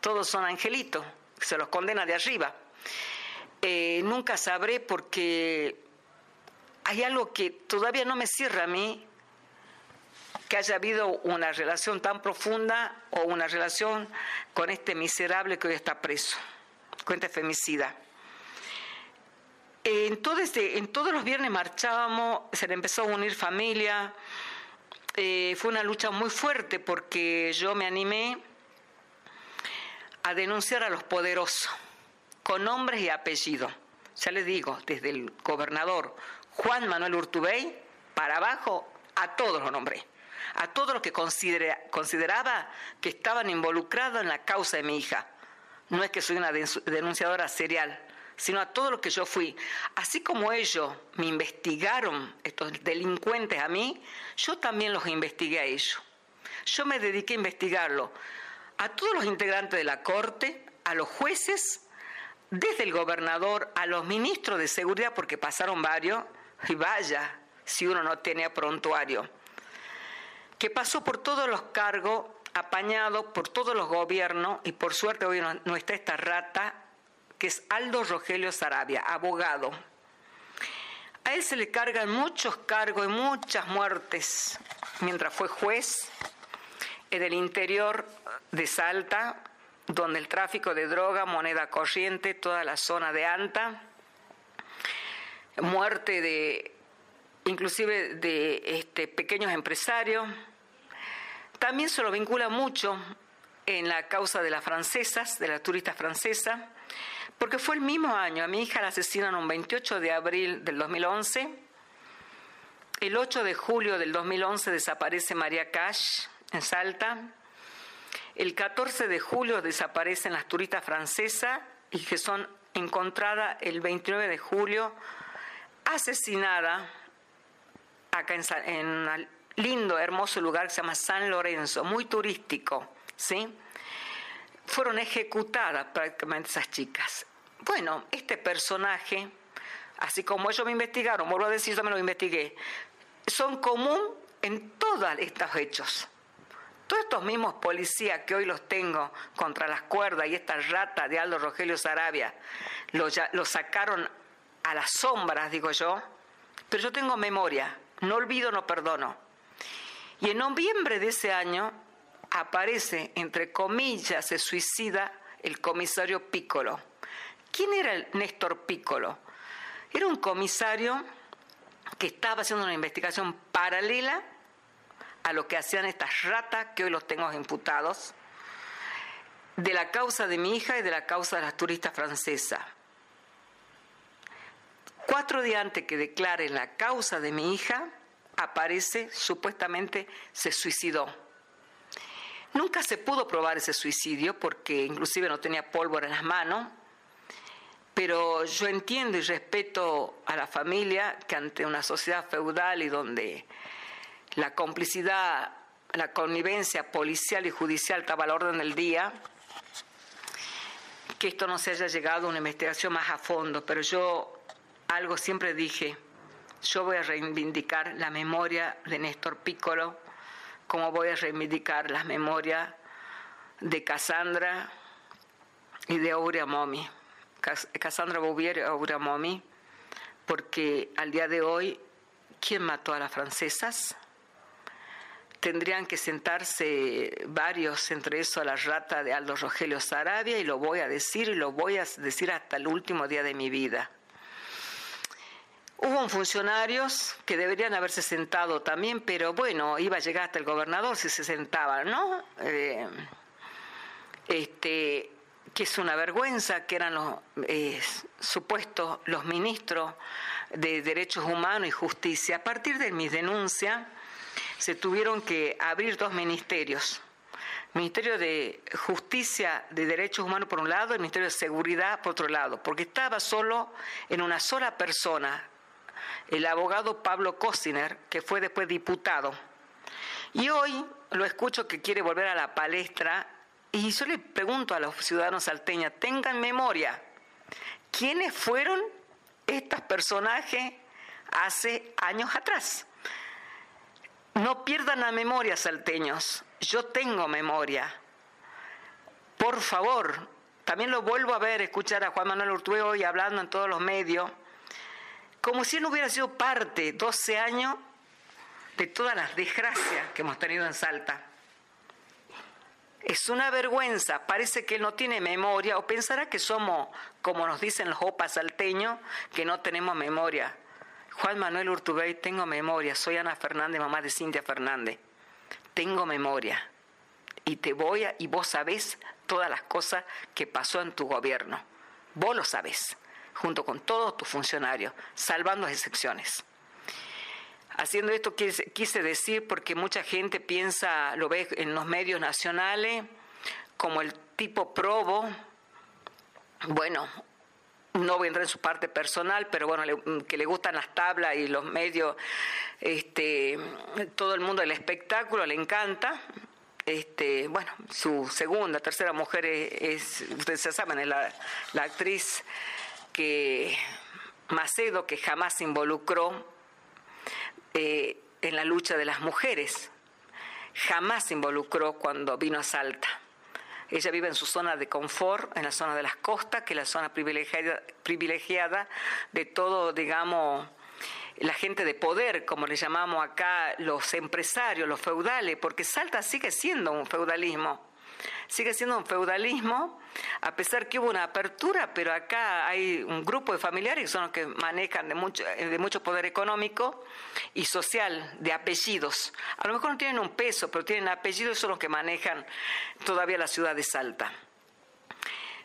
todos son angelitos, se los condena de arriba. Eh, nunca sabré porque hay algo que todavía no me cierra a mí, que haya habido una relación tan profunda o una relación con este miserable que hoy está preso, con este femicida. En, todo este, en todos los viernes marchábamos, se le empezó a unir familia, eh, fue una lucha muy fuerte porque yo me animé a denunciar a los poderosos, con nombres y apellidos. Ya les digo, desde el gobernador Juan Manuel Urtubey, para abajo, a todos los nombré. A todos los que consideraba que estaban involucrados en la causa de mi hija. No es que soy una denunciadora serial, sino a todos los que yo fui. Así como ellos me investigaron, estos delincuentes a mí, yo también los investigué a ellos. Yo me dediqué a investigarlo. A todos los integrantes de la Corte, a los jueces, desde el gobernador a los ministros de seguridad, porque pasaron varios, y vaya si uno no tenía prontuario, que pasó por todos los cargos, apañado por todos los gobiernos, y por suerte hoy no está esta rata, que es Aldo Rogelio Sarabia, abogado. A él se le cargan muchos cargos y muchas muertes mientras fue juez en el interior de Salta, donde el tráfico de droga, moneda corriente, toda la zona de Anta, muerte de inclusive de este, pequeños empresarios. También se lo vincula mucho en la causa de las francesas, de las turistas francesas, porque fue el mismo año, a mi hija la asesinan un 28 de abril del 2011, el 8 de julio del 2011 desaparece María Cash en Salta, el 14 de julio desaparecen las turistas francesas y que son encontradas el 29 de julio asesinada acá en, un lindo, hermoso lugar que se llama San Lorenzo, muy turístico, ¿sí? Fueron ejecutadas prácticamente esas chicas. Bueno, este personaje, así como ellos me investigaron, vuelvo a decir, yo me lo investigué, son común en todos estos hechos. Todos estos mismos policías que hoy los tengo contra las cuerdas y esta rata de Aldo Rogelio Sarabia, lo, lo sacaron a las sombras, digo yo, pero yo tengo memoria, no olvido, no perdono. Y en noviembre de ese año aparece, entre comillas, se suicida el comisario Piccolo. ¿Quién era el Néstor Piccolo? Era un comisario que estaba haciendo una investigación paralela a lo que hacían estas ratas, que hoy los tengo imputados, de la causa de mi hija y de la causa de las turistas francesas. Cuatro días antes que declare la causa de mi hija, aparece, supuestamente se suicidó. Nunca se pudo probar ese suicidio porque inclusive no tenía pólvora en las manos, pero yo entiendo y respeto a la familia que ante una sociedad feudal y donde la complicidad, la connivencia policial y judicial estaba al orden del día, que esto no se haya llegado a una investigación más a fondo, pero yo algo siempre dije, yo voy a reivindicar la memoria de Néstor Piccolo, como voy a reivindicar las memorias de Cassandra y de Aurea Momi. Cassandra Bouvier y Aurea Momi, porque al día de hoy, ¿quién mató a las francesas? Tendrían que sentarse varios, entre eso a la rata de Aldo Rogelio Sarabia, y lo voy a decir y lo voy a decir hasta el último día de mi vida. Hubo funcionarios que deberían haberse sentado también, pero bueno, iba a llegar hasta el gobernador si se sentaba, ¿no? Eh, este, que es una vergüenza, que eran los eh, supuestos los ministros de Derechos Humanos y Justicia. A partir de mi denuncia, se tuvieron que abrir dos ministerios. Ministerio de Justicia de Derechos Humanos por un lado el Ministerio de Seguridad por otro lado, porque estaba solo en una sola persona, el abogado Pablo Cosiner, que fue después diputado. Y hoy lo escucho que quiere volver a la palestra y yo le pregunto a los ciudadanos salteños, tengan memoria, ¿quiénes fueron estos personajes hace años atrás? No pierdan la memoria, salteños. Yo tengo memoria. Por favor, también lo vuelvo a ver, escuchar a Juan Manuel Urtue hoy hablando en todos los medios como si él hubiera sido parte, 12 años, de todas las desgracias que hemos tenido en Salta. Es una vergüenza, parece que él no tiene memoria o pensará que somos, como nos dicen los opas salteños, que no tenemos memoria. Juan Manuel Urtubey, tengo memoria, soy Ana Fernández, mamá de Cintia Fernández. Tengo memoria y te voy a, y vos sabés todas las cosas que pasó en tu gobierno. Vos lo sabés junto con todos tus funcionarios, salvando excepciones. Haciendo esto quise decir porque mucha gente piensa, lo ve en los medios nacionales, como el tipo probo, bueno, no vendrá en su parte personal, pero bueno, que le gustan las tablas y los medios, este, todo el mundo del espectáculo le encanta. Este, bueno, su segunda, tercera mujer es, ustedes ya saben, es la, la actriz que Macedo, que jamás se involucró eh, en la lucha de las mujeres. Jamás se involucró cuando vino a Salta. Ella vive en su zona de confort, en la zona de las costas, que es la zona privilegiada, privilegiada de todo, digamos, la gente de poder, como le llamamos acá, los empresarios, los feudales, porque Salta sigue siendo un feudalismo. Sigue siendo un feudalismo, a pesar que hubo una apertura, pero acá hay un grupo de familiares que son los que manejan de mucho, de mucho poder económico y social, de apellidos. A lo mejor no tienen un peso, pero tienen apellidos y son los que manejan todavía la ciudad de Salta.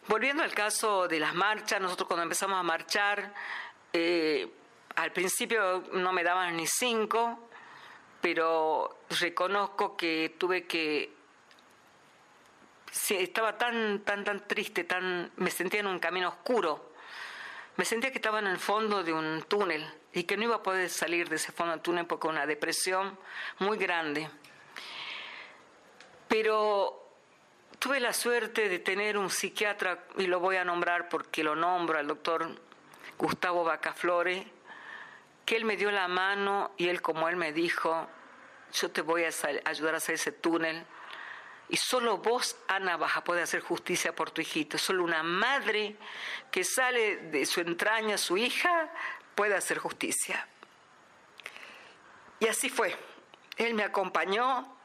Volviendo al caso de las marchas, nosotros cuando empezamos a marchar, eh, al principio no me daban ni cinco, pero reconozco que tuve que estaba tan tan tan triste, tan me sentía en un camino oscuro. Me sentía que estaba en el fondo de un túnel y que no iba a poder salir de ese fondo del túnel porque una depresión muy grande. Pero tuve la suerte de tener un psiquiatra y lo voy a nombrar porque lo nombro al doctor Gustavo Bacaflore que él me dio la mano y él como él me dijo, yo te voy a ayudar a hacer ese túnel y solo vos, Ana, vas a poder hacer justicia por tu hijito. Solo una madre que sale de su entraña, su hija, puede hacer justicia. Y así fue. Él me acompañó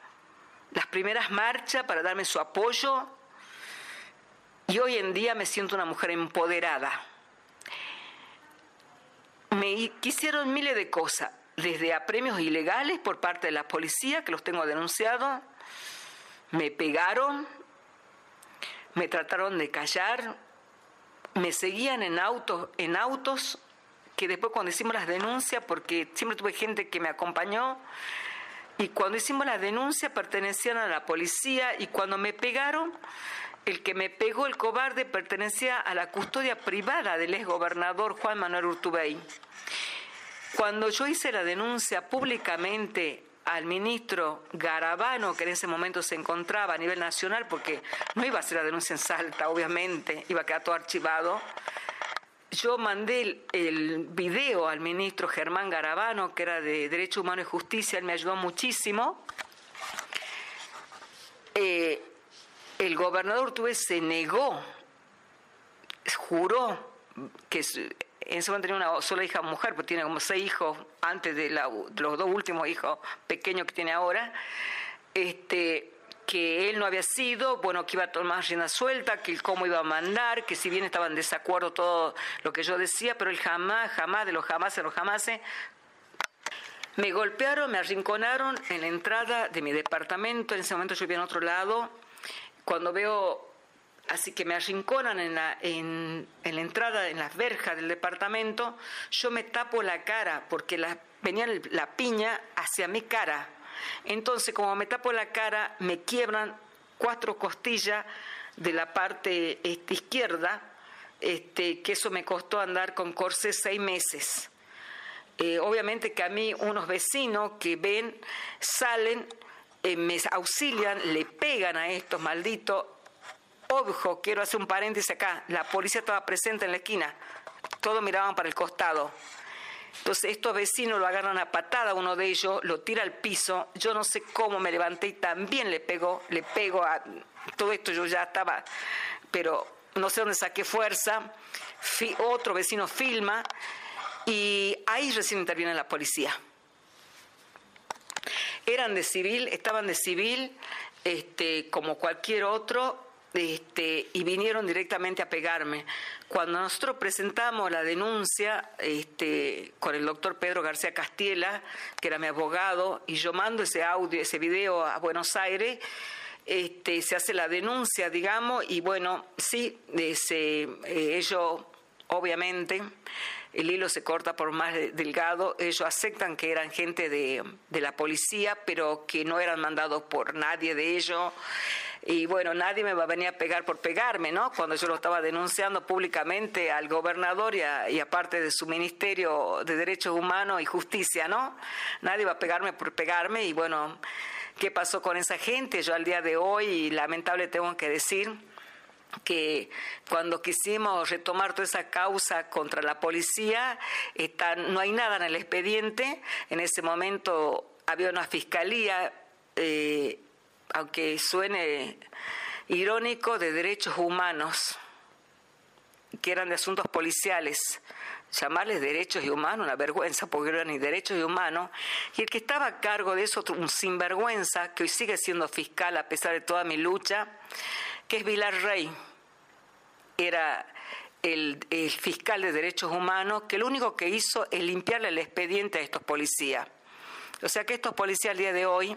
las primeras marchas para darme su apoyo y hoy en día me siento una mujer empoderada me quisieron miles de cosas, desde apremios ilegales por parte de la policía, que los tengo denunciados, me pegaron, me trataron de callar, me seguían en autos, en autos, que después cuando hicimos las denuncias, porque siempre tuve gente que me acompañó, y cuando hicimos las denuncias pertenecían a la policía, y cuando me pegaron, el que me pegó el cobarde pertenecía a la custodia privada del exgobernador Juan Manuel Urtubey. Cuando yo hice la denuncia públicamente al ministro Garabano, que en ese momento se encontraba a nivel nacional, porque no iba a hacer la denuncia en Salta, obviamente, iba a quedar todo archivado, yo mandé el, video al ministro Germán Garabano, que era de Derecho Humano y Justicia, él me ayudó muchísimo. Eh, el gobernador Tuve se negó, juró que en ese momento tenía una sola hija mujer, pero tiene como seis hijos antes de, los dos últimos hijos pequeños que tiene ahora, este, que él no había sido, bueno, que iba a tomar rienda suelta, que cómo iba a mandar, que si bien estaba en desacuerdo todo lo que yo decía, pero él jamás, jamás, de los jamás, de los jamás, me golpearon, me arrinconaron en la entrada de mi departamento, en ese momento yo vivía en otro lado, cuando veo, así que me arrinconan en la, en, la entrada, en las verjas del departamento, yo me tapo la cara porque la, venía la piña hacia mi cara. Entonces, como me tapo la cara, me quiebran cuatro costillas de la parte este, izquierda, este, que eso me costó andar con corsé seis meses. Eh, obviamente que a mí unos vecinos que ven salen eh, me auxilian, le pegan a estos malditos. Ojo, quiero hacer un paréntesis acá, la policía estaba presente en la esquina, todos miraban para el costado. Entonces estos vecinos lo agarran a patada, uno de ellos lo tira al piso, yo no sé cómo me levanté y también le pego, le pego a todo esto, yo ya estaba, pero no sé dónde saqué fuerza, otro vecino filma y ahí recién interviene la policía. Eran de civil, estaban de civil, este, como cualquier otro, este, y vinieron directamente a pegarme. Cuando nosotros presentamos la denuncia este, con el doctor Pedro García Castiela, que era mi abogado, y yo mando ese audio, ese video a Buenos Aires, este, se hace la denuncia, digamos, y bueno, sí, ese, eh, ellos obviamente el hilo se corta por más delgado. Ellos aceptan que eran gente de, la policía, pero que no eran mandados por nadie de ellos. Y bueno, nadie me va a venir a pegar por pegarme, ¿no? Cuando yo lo estaba denunciando públicamente al gobernador y, aparte de su Ministerio de Derechos Humanos y Justicia, ¿no? Nadie va a pegarme por pegarme y bueno, ¿qué pasó con esa gente? Yo al día de hoy, lamentable tengo que decir, que cuando quisimos retomar toda esa causa contra la policía, no hay nada en el expediente. En ese momento había una fiscalía, eh, aunque suene irónico, de derechos humanos, que eran de asuntos policiales. Llamarles derechos y humanos, una vergüenza, porque eran ni derechos y humanos. Y el que estaba a cargo de eso, un sinvergüenza, que hoy sigue siendo fiscal a pesar de toda mi lucha, que es Vilar Rey. Era el, fiscal de derechos humanos que lo único que hizo es limpiarle el expediente a estos policías. O sea que estos policías al día de hoy,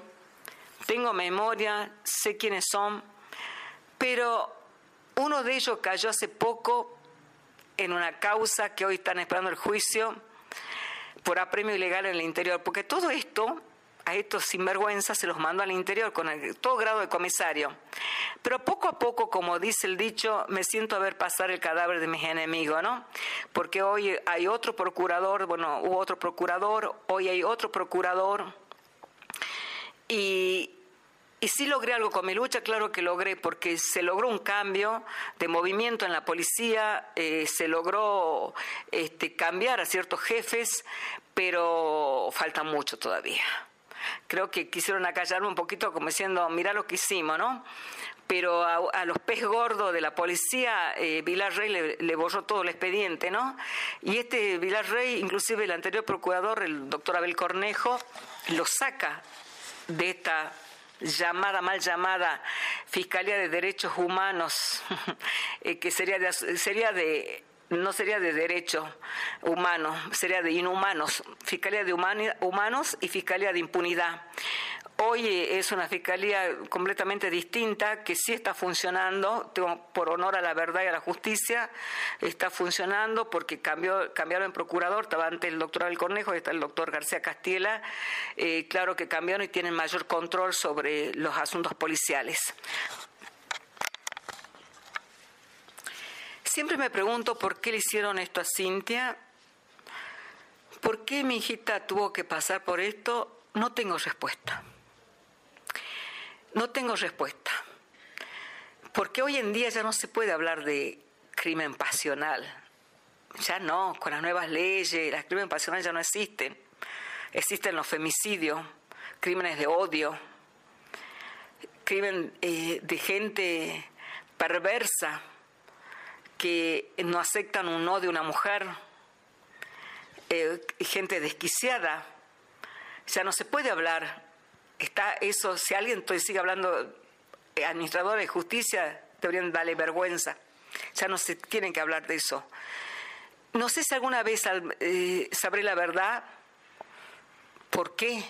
tengo memoria, sé quiénes son, pero uno de ellos cayó hace poco en una causa que hoy están esperando el juicio por apremio ilegal en el interior, porque todo esto a estos sinvergüenzas se los mandó al interior con todo grado de comisario. Pero poco a poco, como dice el dicho, me siento a ver pasar el cadáver de mis enemigos, ¿no? Porque hoy hay otro procurador, bueno, hubo otro procurador, hoy hay otro procurador. Y, y sí logré algo con mi lucha, claro que logré, porque se logró un cambio de movimiento en la policía, eh, se logró este, cambiar a ciertos jefes, pero falta mucho todavía creo que quisieron acallarme un poquito como diciendo, mira lo que hicimos, ¿no? Pero a, los pez gordos de la policía, eh, Rey le, borró todo el expediente, ¿no? Y este Vilar Rey, inclusive el anterior procurador, el doctor Abel Cornejo, lo saca de esta llamada, mal llamada Fiscalía de Derechos Humanos, [laughs] eh, que sería sería de no sería de derecho humano, sería de inhumanos, Fiscalía de Humanos y Fiscalía de Impunidad. Hoy es una fiscalía completamente distinta que sí está funcionando, por honor a la verdad y a la justicia, está funcionando porque cambió, cambiaron en procurador, estaba antes el doctor Abel Cornejo y está el doctor García Castiela, eh, claro que cambiaron y tienen mayor control sobre los asuntos policiales. Siempre me pregunto por qué le hicieron esto a Cintia, por qué mi hijita tuvo que pasar por esto. No tengo respuesta. No tengo respuesta. Porque hoy en día ya no se puede hablar de crimen pasional. Ya no, con las nuevas leyes, el crimen pasional ya no existen. Existen los femicidios, crímenes de odio, crimen eh, de gente perversa que no aceptan un no de una mujer, eh, gente desquiciada. Ya no se puede hablar. Está eso, si alguien sigue hablando, eh, administrador de justicia, deberían darle vergüenza. Ya no se tienen que hablar de eso. No sé si alguna vez eh, sabré la verdad, por qué,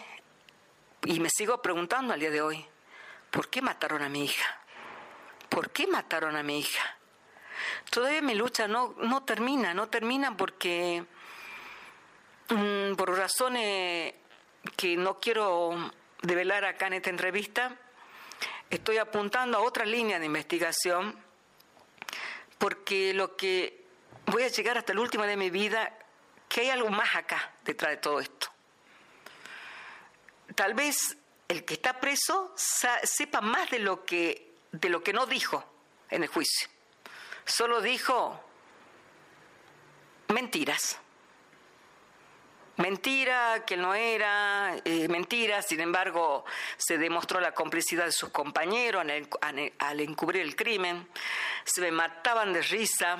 y me sigo preguntando al día de hoy, ¿por qué mataron a mi hija? ¿Por qué mataron a mi hija? Todavía mi lucha no, no termina, no termina porque mm, por razones que no quiero develar acá en esta entrevista, estoy apuntando a otra línea de investigación porque lo que voy a llegar hasta el último de mi vida, que hay algo más acá detrás de todo esto. Tal vez el que está preso sepa más de lo que, de lo que no dijo en el juicio solo dijo mentiras. Mentira, que no era, eh, mentira, sin embargo, se demostró la complicidad de sus compañeros al, encubrir el crimen, se me mataban de risa,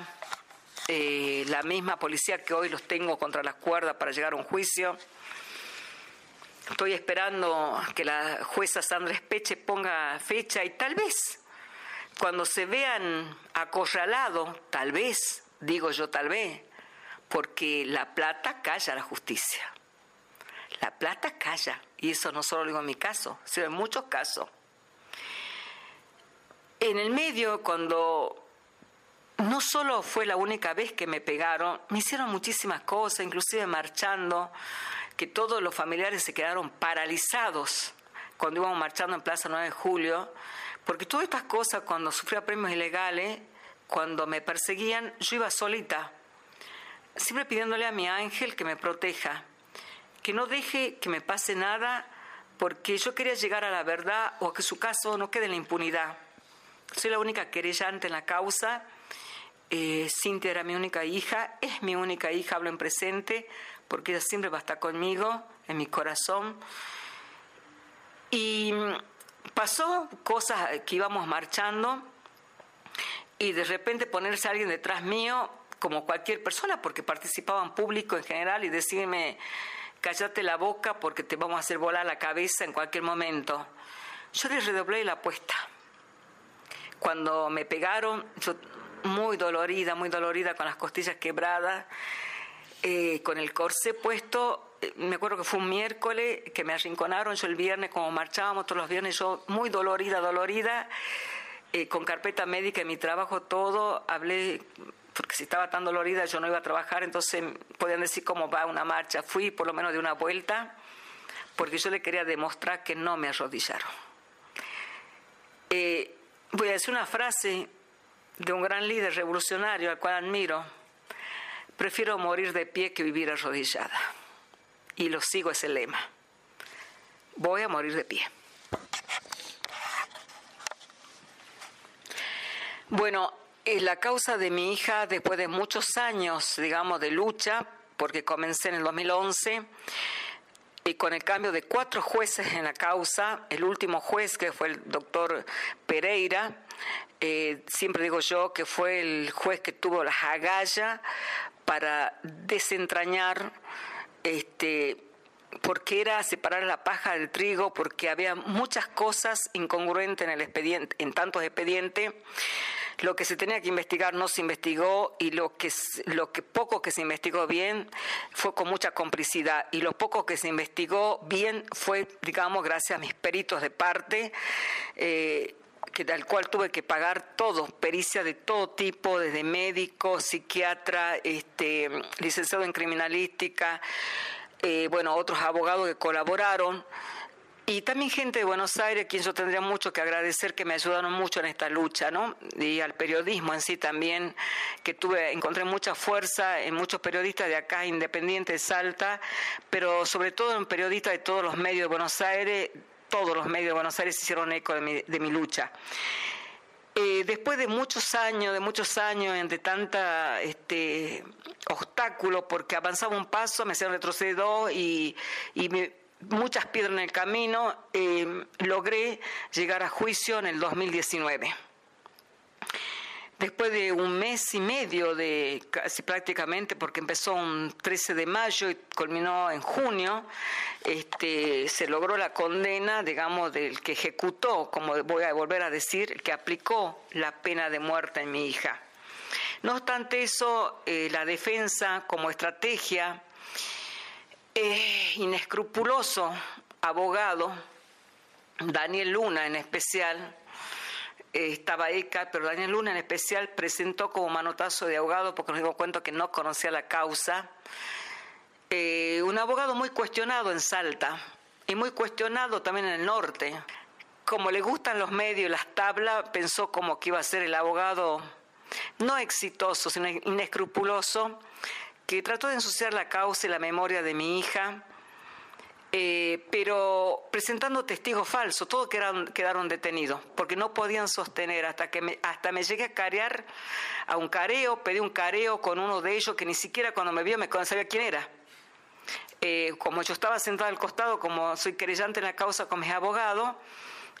eh, la misma policía que hoy los tengo contra las cuerdas para llegar a un juicio. Estoy esperando que la jueza Sandra Espeche ponga fecha y tal vez cuando se vean acorralados, tal vez, digo yo tal vez, porque la plata calla la justicia. La plata calla, y eso no solo lo digo en mi caso, sino en muchos casos. En el medio, cuando no solo fue la única vez que me pegaron, me hicieron muchísimas cosas, inclusive marchando, que todos los familiares se quedaron paralizados cuando íbamos marchando en Plaza 9 de Julio, porque todas estas cosas, cuando sufría premios ilegales, cuando me perseguían, yo iba solita, siempre pidiéndole a mi ángel que me proteja, que no deje que me pase nada, porque yo quería llegar a la verdad o que su caso no quede en la impunidad. Soy la única querellante en la causa. Eh, Cintia era mi única hija, es mi única hija, hablo en presente, porque ella siempre va a estar conmigo, en mi corazón. Y pasó cosas que íbamos marchando y de repente ponerse alguien detrás mío, como cualquier persona, porque participaba en público en general, y decirme, cállate la boca porque te vamos a hacer volar la cabeza en cualquier momento. Yo le redoblé la apuesta. Cuando me pegaron, yo muy dolorida, muy dolorida, con las costillas quebradas, eh, con el corsé puesto, eh, me acuerdo que fue un miércoles que me arrinconaron, yo el viernes, como marchábamos todos los viernes, yo muy dolorida, dolorida, eh, con carpeta médica en mi trabajo, todo, hablé, porque si estaba tan dolorida yo no iba a trabajar, entonces podían decir cómo va una marcha, fui por lo menos de una vuelta, porque yo le quería demostrar que no me arrodillaron. voy a decir una frase de un gran líder revolucionario al cual admiro, prefiero morir de pie que vivir arrodillada. Y lo sigo ese lema. Voy a morir de pie. Bueno, la causa de mi hija, después de muchos años, digamos, de lucha, porque comencé en el 2011, y con el cambio de cuatro jueces en la causa, el último juez, que fue el doctor Pereira, eh, siempre digo yo que fue el juez que tuvo la agalla para desentrañar este porque era separar la paja del trigo, porque había muchas cosas incongruentes en el expediente, en tantos expedientes. Lo que se tenía que investigar no se investigó y lo que, lo que poco que se investigó bien fue con mucha complicidad y lo poco que se investigó bien fue, digamos, gracias a mis peritos de parte. Eh, que, al cual tuve que pagar todo, pericia de todo tipo, desde médico, psiquiatra, este, licenciado en criminalística, eh, bueno, otros abogados que colaboraron. Y también gente de Buenos Aires, quien yo tendría mucho que agradecer, que me ayudaron mucho en esta lucha, ¿no? Y al periodismo en sí también, que tuve, encontré mucha fuerza en muchos periodistas de acá, independientes de Salta, pero sobre todo en periodistas de todos los medios de Buenos Aires, todos los medios de Buenos Aires hicieron eco de mi, de mi lucha. Eh, después de muchos años, de muchos años, de tanta este, porque avanzaba un paso, me hacían retroceder dos y, muchas piedras en el camino, eh, logré llegar a juicio en el 2019 después de un mes y medio de casi prácticamente, porque empezó un 13 de mayo y culminó en junio, este, se logró la condena, digamos, del que ejecutó, como voy a volver a decir, el que aplicó la pena de muerte en mi hija. No obstante eso, eh, la defensa como estrategia, eh, inescrupuloso abogado, Daniel Luna en especial, estaba ECA, pero Daniel Luna en especial presentó como manotazo de abogado, porque nos dio cuenta que no conocía la causa, eh, un abogado muy cuestionado en Salta y muy cuestionado también en el norte. Como le gustan los medios y las tablas, pensó como que iba a ser el abogado no exitoso, sino inescrupuloso, que trató de ensuciar la causa y la memoria de mi hija eh, pero presentando testigos falsos, todos quedaron, detenidos, porque no podían sostener, hasta que me, hasta me llegué a carear a un careo, pedí un careo con uno de ellos que ni siquiera cuando me vio me sabía quién era. Eh, como yo estaba sentado al costado, como soy querellante en la causa con mis abogados,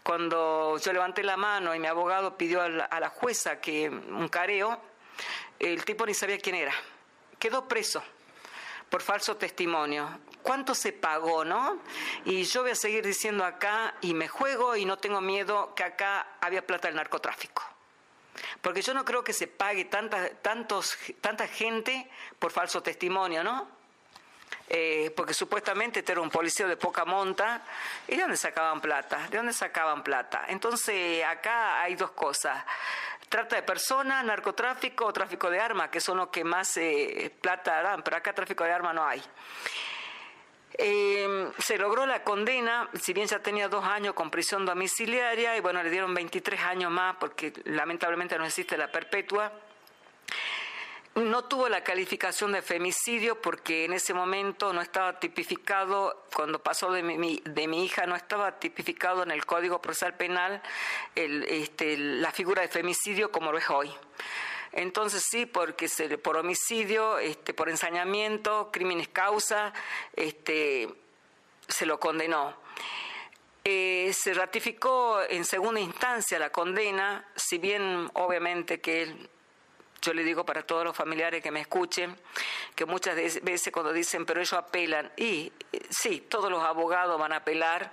cuando yo levanté la mano y mi abogado pidió a la, a la jueza que un careo, el tipo ni sabía quién era. Quedó preso por falso testimonio. ¿Cuánto se pagó, no? Y yo voy a seguir diciendo acá, y me juego y no tengo miedo, que acá había plata del narcotráfico. Porque yo no creo que se pague tanta, tantos, tanta gente por falso testimonio, ¿no? Eh, porque supuestamente este era un policía de poca monta. ¿Y de dónde sacaban plata? ¿De dónde sacaban plata? Entonces, acá hay dos cosas trata de personas, narcotráfico o tráfico de armas, que son los que más eh, plata dan, pero acá tráfico de armas no hay. Em, se logró la condena, si bien ya tenía dos años con prisión domiciliaria, y bueno, le dieron 23 años más porque lamentablemente no existe la perpetua. No tuvo la calificación de femicidio porque en ese momento no estaba tipificado, cuando pasó de mi, de mi hija, no estaba tipificado en el Código Procesal Penal este, la figura de femicidio como lo es hoy. Entonces sí, porque se, por homicidio, este, por ensañamiento, crímenes causa, este, se lo condenó. Eh, se ratificó en segunda instancia la condena, si bien obviamente que él yo le digo para todos los familiares que me escuchen, que muchas veces cuando dicen, pero ellos apelan, y sí, todos los abogados van a apelar,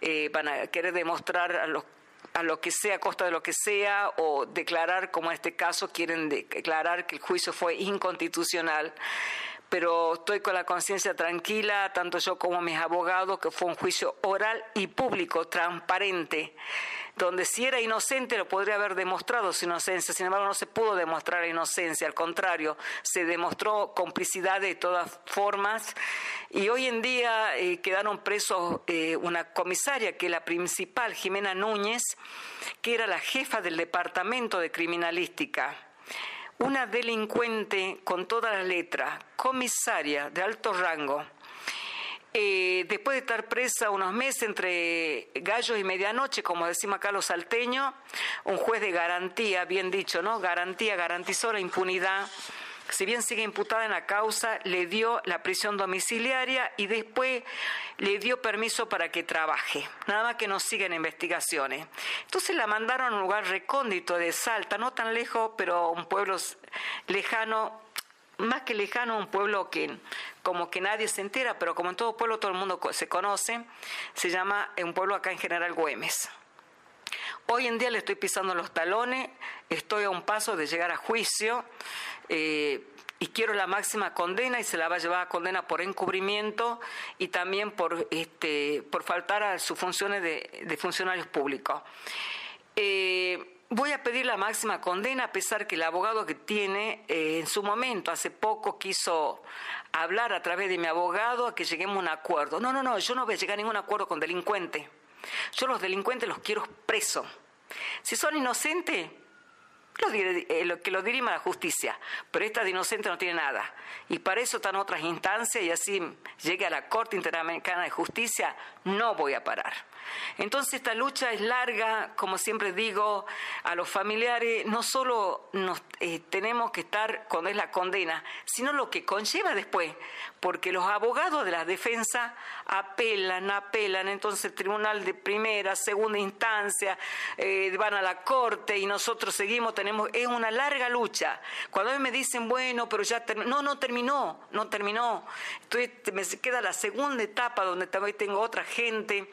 eh, van a querer demostrar a los a lo que sea, a costa de lo que sea, o declarar, como en este caso, quieren declarar que el juicio fue inconstitucional. Pero estoy con la conciencia tranquila, tanto yo como mis abogados, que fue un juicio oral y público, transparente donde si era inocente lo podría haber demostrado su inocencia, sin embargo no se pudo demostrar inocencia, al contrario, se demostró complicidad de todas formas y hoy en día eh, quedaron presos eh, una comisaria que es la principal, Jimena Núñez, que era la jefa del departamento de criminalística. Una delincuente con todas las letras, comisaria de alto rango, eh, después de estar presa unos meses entre gallos y medianoche, como decimos acá los salteños, un juez de garantía, bien dicho, ¿no? Garantía, garantizó la impunidad. Si bien sigue imputada en la causa, le dio la prisión domiciliaria y después le dio permiso para que trabaje, nada más que no siga en investigaciones. Entonces la mandaron a un lugar recóndito de Salta, no tan lejos, pero un pueblo lejano más que lejano, un pueblo que como que nadie se entera, pero como en todo pueblo todo el mundo se conoce, se llama un pueblo acá en General Güemes. Hoy en día le estoy pisando los talones, estoy a un paso de llegar a juicio eh, y quiero la máxima condena y se la va a llevar a condena por encubrimiento y también por, este, por faltar a sus funciones de, funcionarios públicos. Eh, Voy a pedir la máxima condena a pesar que el abogado que tiene eh, en su momento, hace poco, quiso hablar a través de mi abogado a que lleguemos a un acuerdo. No, no, no, yo no voy a llegar a ningún acuerdo con delincuente. Yo los delincuentes los quiero presos. Si son inocentes, eh, lo que lo dirima la justicia, pero esta de inocente no tiene nada. Y para eso están otras instancias y así llegue a la Corte Interamericana de Justicia, no voy a parar. Entonces esta lucha es larga, como siempre digo a los familiares, no solo eh, tenemos que estar cuando es la condena, sino lo que conlleva después, porque los abogados de la defensa apelan, apelan, entonces tribunal de primera, segunda instancia, eh, van a la corte y nosotros seguimos, tenemos, es una larga lucha. Cuando a mí me dicen, bueno, pero ya terminó, no, no terminó, no terminó. Entonces me queda la segunda etapa donde también tengo otra gente.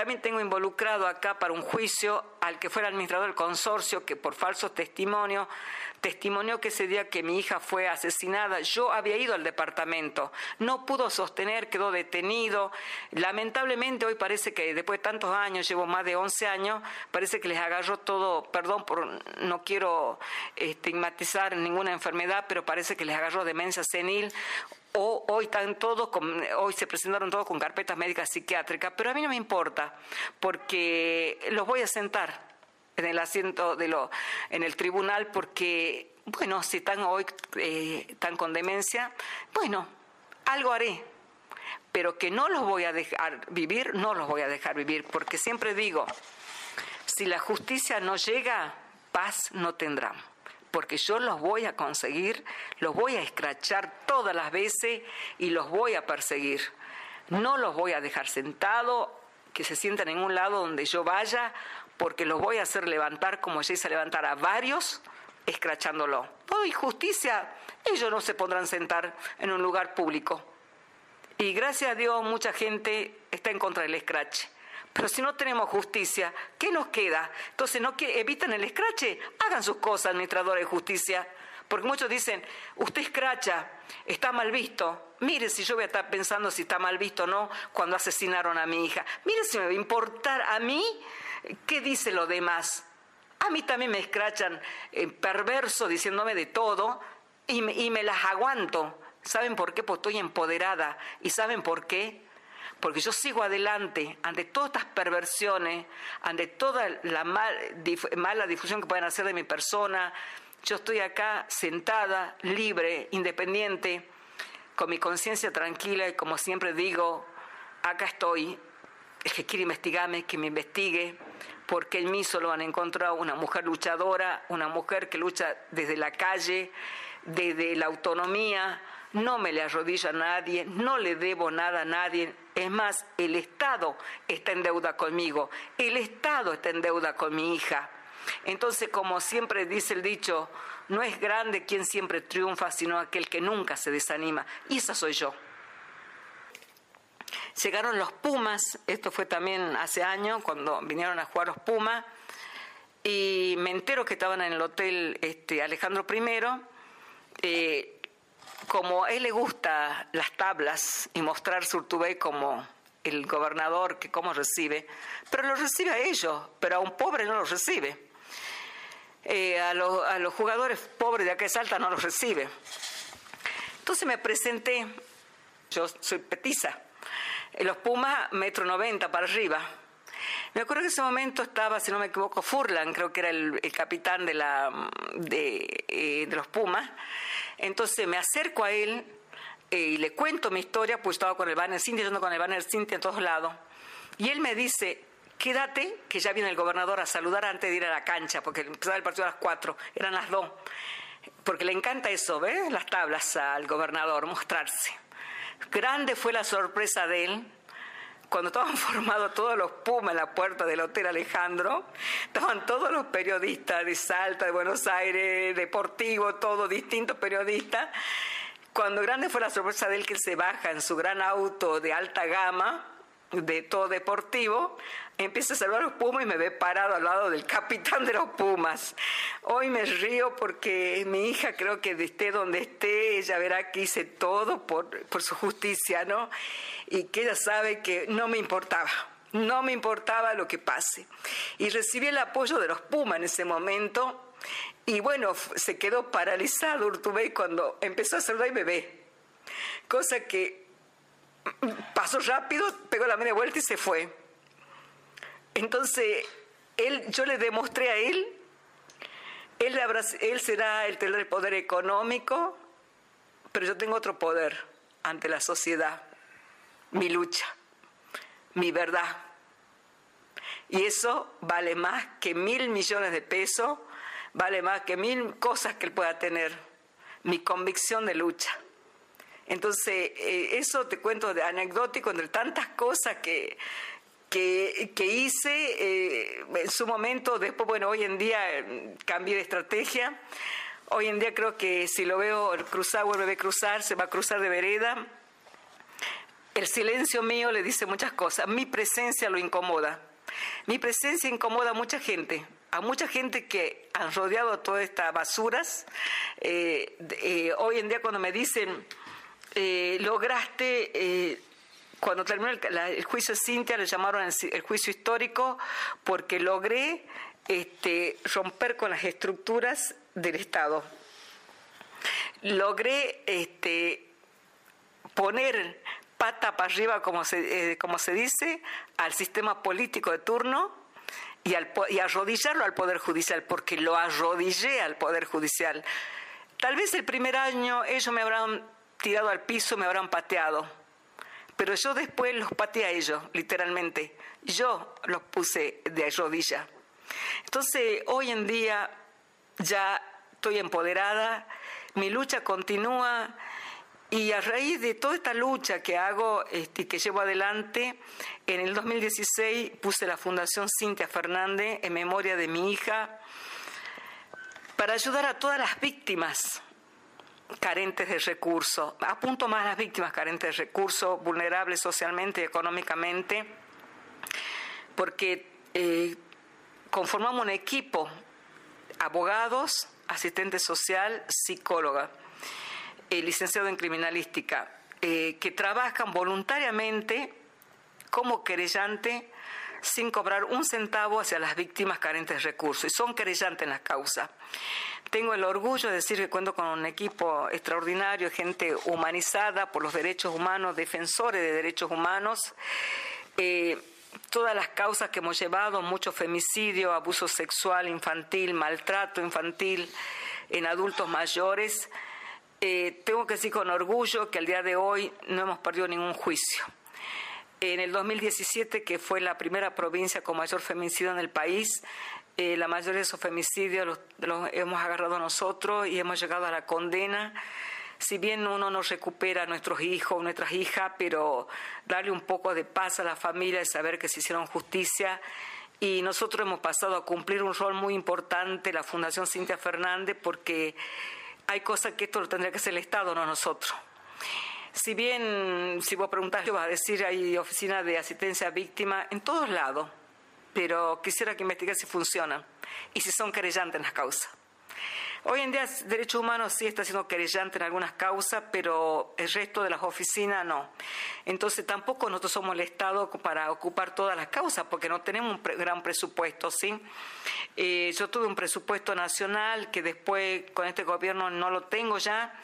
También tengo involucrado acá para un juicio al que fue el administrador del consorcio que por falsos testimonios testimonió que ese día que mi hija fue asesinada, yo había ido al departamento, no pudo sostener, quedó detenido. Lamentablemente hoy parece que después de tantos años, llevo más de 11 años, parece que les agarró todo, perdón, por, no quiero estigmatizar ninguna enfermedad, pero parece que les agarró demencia senil o hoy están todos hoy se presentaron todos con carpetas médicas psiquiátricas, pero a mí no me importa, porque los voy a sentar en el asiento de lo, en el tribunal, porque, bueno, si están hoy eh, están con demencia, bueno, algo haré, pero que no los voy a dejar vivir, no los voy a dejar vivir, porque siempre digo, si la justicia no llega, paz no tendrán porque yo los voy a conseguir, los voy a escrachar todas las veces y los voy a perseguir. No los voy a dejar sentados, que se sientan en un lado donde yo vaya, porque los voy a hacer levantar como ya hice levantar a varios, escrachándolo. Hay justicia, ellos no se podrán sentar en un lugar público. Y gracias a Dios mucha gente está en contra del escrache. Pero si no tenemos justicia, ¿qué nos queda? Entonces, no que eviten el escrache, hagan sus cosas, administradores de justicia. Porque muchos dicen, usted escracha, está mal visto. Mire si yo voy a estar pensando si está mal visto o no cuando asesinaron a mi hija. Mire si me va a importar a mí qué dice lo demás. A mí también me escrachan eh, perverso diciéndome de todo y me, y me las aguanto. ¿Saben por qué? Porque estoy empoderada. ¿Y saben por qué? Porque yo sigo adelante ante todas estas perversiones, ante toda la mala difusión que pueden hacer de mi persona, Yo estoy acá sentada, libre, independiente, con mi conciencia tranquila y como siempre digo, acá estoy. Es que quiere investigarme, que me investigue, porque en mí solo han encontrado una mujer luchadora, una mujer que lucha desde la calle, desde la autonomía, no me le arrodillo a nadie, no le debo nada a nadie. Es más, el Estado está en deuda conmigo, el Estado está en deuda con mi hija. Entonces, como siempre dice el dicho, no es grande quien siempre triunfa, sino aquel que nunca se desanima. Y esa soy yo. Llegaron los Pumas, esto fue también hace años, cuando vinieron a jugar los Pumas, y me entero que estaban en el hotel este, Alejandro I. como a él le gusta las tablas y mostrar Surtubey como el gobernador que cómo recibe, pero lo recibe a ellos, pero a un pobre no lo recibe. Eh, a, los, jugadores pobres de de Salta no los recibe. Entonces me presenté, yo soy petiza, los Pumas metro 90 para arriba. Me acuerdo que en ese momento estaba, si no me equivoco, Furlan, creo que era el, capitán de, la, de, eh, de, los Pumas. Entonces me acerco a él eh, y le cuento mi historia, pues estaba con el banner Cintia, yo ando con el banner Cintia en todos lados. Y él me dice, quédate, que ya viene el gobernador a saludar antes de ir a la cancha, porque empezaba el partido a las cuatro, eran las dos. Porque le encanta eso, ¿ves? Las tablas al gobernador, mostrarse. Grande fue la sorpresa de él cuando estaban [laughs] formados todos los Pumas en la puerta del Hotel Alejandro, estaban todos los periodistas de Salta, de Buenos Aires, Deportivo, todos distintos periodistas. Cuando grande fue la sorpresa de él que se baja en su gran auto de alta gama, de todo deportivo, empieza a salvar los Pumas y me ve parado al lado del capitán de los Pumas. Hoy me río porque mi hija creo que esté donde esté, ella verá que hice todo por, por su justicia, ¿no? Y que ella sabe que no me importaba. No me importaba lo que pase. Y recibí el apoyo de los Pumas en ese momento. Y bueno, se quedó paralizado Urtubey cuando empezó a saludar y ve. Cosa que pasó rápido, pegó la media vuelta y se fue. Entonces, él, yo le demostré a él, él, será el tener poder económico, pero yo tengo otro poder ante la sociedad, mi lucha, mi verdad. Y eso vale más que mil millones de pesos, vale más que mil cosas que él pueda tener, mi convicción de lucha. Entonces, eh, eso te cuento de anecdótico, entre tantas cosas que, que, hice eh, en su momento, después, bueno, hoy en día eh, cambié de estrategia. Hoy en día creo que si lo veo cruzar, vuelve a cruzar, se va a cruzar de vereda. El silencio mío le dice muchas cosas. Mi presencia lo incomoda. Mi presencia incomoda a mucha gente, a mucha gente que han rodeado todas estas basuras. hoy en día cuando me dicen, eh, lograste, eh, cuando terminó el, juicio de Cintia, le llamaron el, juicio histórico, porque logré este, romper con las estructuras del Estado. Logré este, poner pata para arriba, como se, eh, como se dice, al sistema político de turno y, y arrodillarlo al Poder Judicial, porque lo arrodillé al Poder Judicial. Tal vez el primer año ellos me habrán tirado al piso, me habrán pateado. Pero yo después los pateé a ellos, literalmente. Yo los puse de rodilla. Entonces, hoy en día ya estoy empoderada, mi lucha continúa y a raíz de toda esta lucha que hago y este, que llevo adelante, en el 2016 puse la Fundación Cintia Fernández en memoria de mi hija para ayudar a todas las víctimas carentes de recursos. Apunto más a las víctimas carentes de recursos, vulnerables socialmente y económicamente, porque eh, conformamos un equipo, abogados, asistente social, psicóloga, eh, licenciado en criminalística, eh, que trabajan voluntariamente como querellante sin cobrar un centavo hacia las víctimas carentes de recursos y son querellantes en la causa. Tengo el orgullo de decir que cuento con un equipo extraordinario, gente humanizada por los derechos humanos, defensores de derechos humanos. Eh, todas las causas que hemos llevado, mucho femicidio, abuso sexual infantil, maltrato infantil, en adultos mayores. Eh, tengo que decir con orgullo que al día de hoy no hemos perdido ningún juicio. En el 2017, que fue la primera provincia con mayor feminicidio en el país, eh, la mayoría de esos femicidios los, hemos agarrado nosotros y hemos llegado a la condena si bien uno no recupera a nuestros hijos, nuestras hijas, pero darle un poco de paz a la familia y saber que se hicieron justicia. Y nosotros hemos pasado a cumplir un rol muy importante, la Fundación Cintia Fernández, porque hay cosas que esto lo tendría que hacer el Estado, no nosotros. Si bien, si vos preguntás, yo vas a decir, hay oficinas de asistencia a víctimas en todos lados, pero quisiera que investigue si funcionan y si son querellantes en las causas. Hoy en día Derechos Humanos sí está siendo querellante en algunas causas, pero el resto de las oficinas no. Entonces tampoco nosotros somos el Estado para ocupar todas las causas, porque no tenemos un gran presupuesto, ¿sí? Eh, yo tuve un presupuesto nacional que después con este gobierno no lo tengo ya,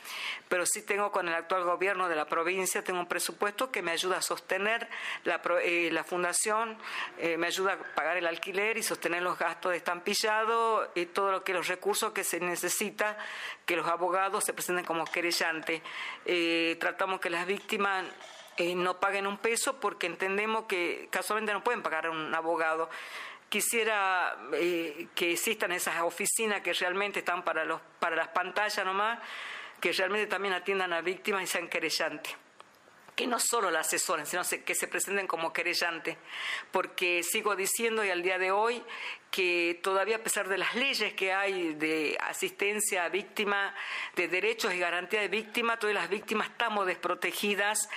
pero sí tengo con el actual gobierno de la provincia, tengo un presupuesto que me ayuda a sostener la, eh, fundación, eh, me ayuda a pagar el alquiler y sostener los gastos de estampillado y todo lo que los recursos que se necesitan necesita que los abogados se presenten como querellantes. Eh, tratamos que las víctimas eh, no paguen un peso porque entendemos que casualmente no pueden pagar a un abogado. Quisiera eh, que existan esas oficinas que realmente están para, los, para las pantallas nomás, que realmente también atiendan a víctimas y sean querellantes que no solo la asesoren, sino que se presenten como querellantes, porque sigo diciendo y al día de hoy que todavía a pesar de las leyes que hay de asistencia a víctimas, de derechos y garantía de víctimas, todas las víctimas estamos desprotegidas,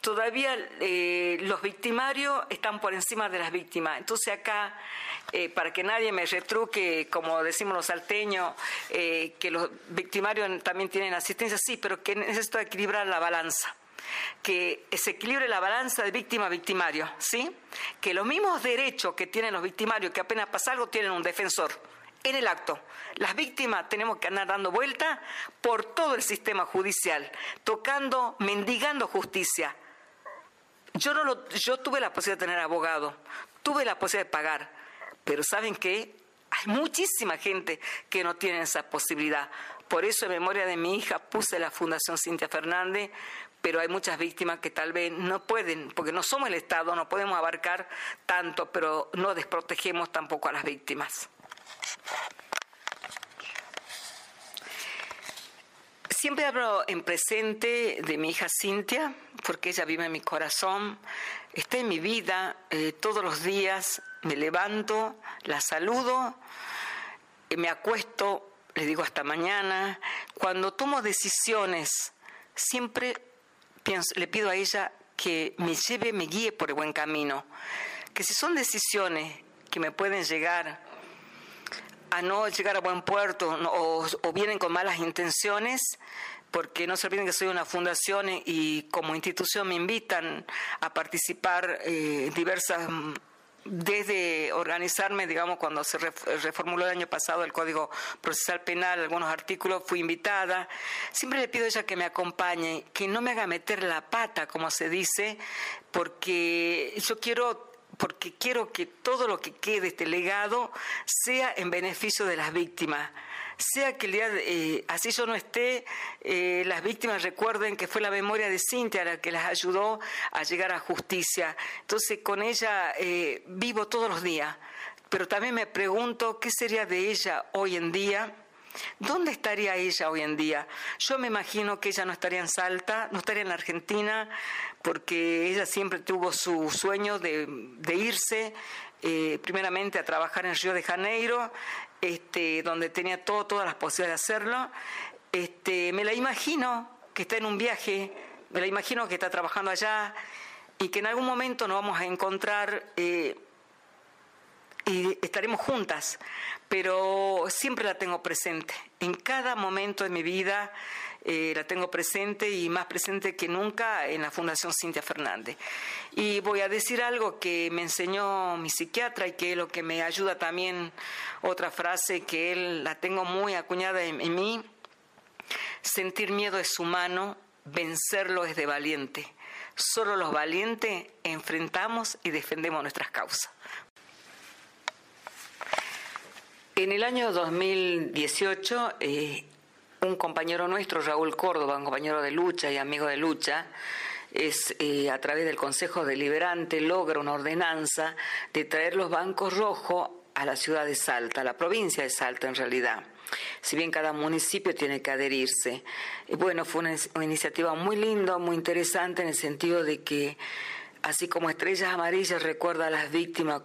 todavía eh, los victimarios están por encima de las víctimas. Entonces acá, eh, para que nadie me retruque, como decimos los salteños, eh, que los victimarios también tienen asistencia, sí, pero que necesito equilibrar la balanza que se equilibre la balanza de víctima-victimario, ¿sí? Que los mismos derechos que tienen los victimarios, que apenas pasa algo, tienen un defensor en el acto. Las víctimas tenemos que andar dando vuelta por todo el sistema judicial, tocando, mendigando justicia. Yo, no lo, yo tuve la posibilidad de tener abogado, tuve la posibilidad de pagar, pero ¿saben qué? Hay muchísima gente que no tiene esa posibilidad. Por eso, en memoria de mi hija, puse la Fundación Cintia Fernández, pero hay muchas víctimas que tal vez no pueden, porque no somos el Estado, no podemos abarcar tanto, pero no desprotegemos tampoco a las víctimas. Siempre hablo en presente de mi hija Cintia, porque ella vive en mi corazón, está en mi vida eh, todos los días, me levanto, la saludo, me acuesto, le digo hasta mañana. Cuando tomo decisiones, siempre le pido a ella que me lleve, me guíe por el buen camino. Que si son decisiones que me pueden llegar a no llegar a buen puerto o, vienen con malas intenciones, porque no se olviden que soy una fundación y como institución me invitan a participar eh, diversas desde organizarme, digamos, cuando se reformuló el año pasado el Código Procesal Penal, algunos artículos, fui invitada. Siempre le pido a ella que me acompañe, que no me haga meter la pata, como se dice, porque yo quiero porque quiero que todo lo que quede este legado sea en beneficio de las víctimas sea que el día eh, así yo no esté, eh, las víctimas recuerden que fue la memoria de Cintia la que las ayudó a llegar a justicia. Entonces con ella eh, vivo todos los días, pero también me pregunto qué sería de ella hoy en día. ¿Dónde estaría ella hoy en día? Yo me imagino que ella no estaría en Salta, no estaría en la Argentina, porque ella siempre tuvo su sueño de, irse, primeramente a trabajar en Río de Janeiro este, donde tenía todas las posibilidades de hacerlo. Este, me la imagino que está en un viaje, me la imagino que está trabajando allá y que en algún momento nos vamos a encontrar eh, y estaremos juntas, pero siempre la tengo presente. En cada momento de mi vida eh, la tengo presente y más presente que nunca en la Fundación Cintia Fernández. Y voy a decir algo que me enseñó mi psiquiatra y que es lo que me ayuda también, otra frase que él la tengo muy acuñada en, en mí. Sentir miedo es humano, vencerlo es de valiente. Solo los valientes enfrentamos y defendemos nuestras causas. En el año 2018 un compañero nuestro, Raúl Córdoba, un compañero de lucha y amigo de lucha, es eh, a través del Consejo Deliberante logra una ordenanza de traer los bancos rojos a la ciudad de Salta, a la provincia de Salta en realidad. Si bien cada municipio tiene que adherirse. bueno, fue una, una iniciativa muy linda, muy interesante en el sentido de que así como Estrellas Amarillas recuerda a las víctimas,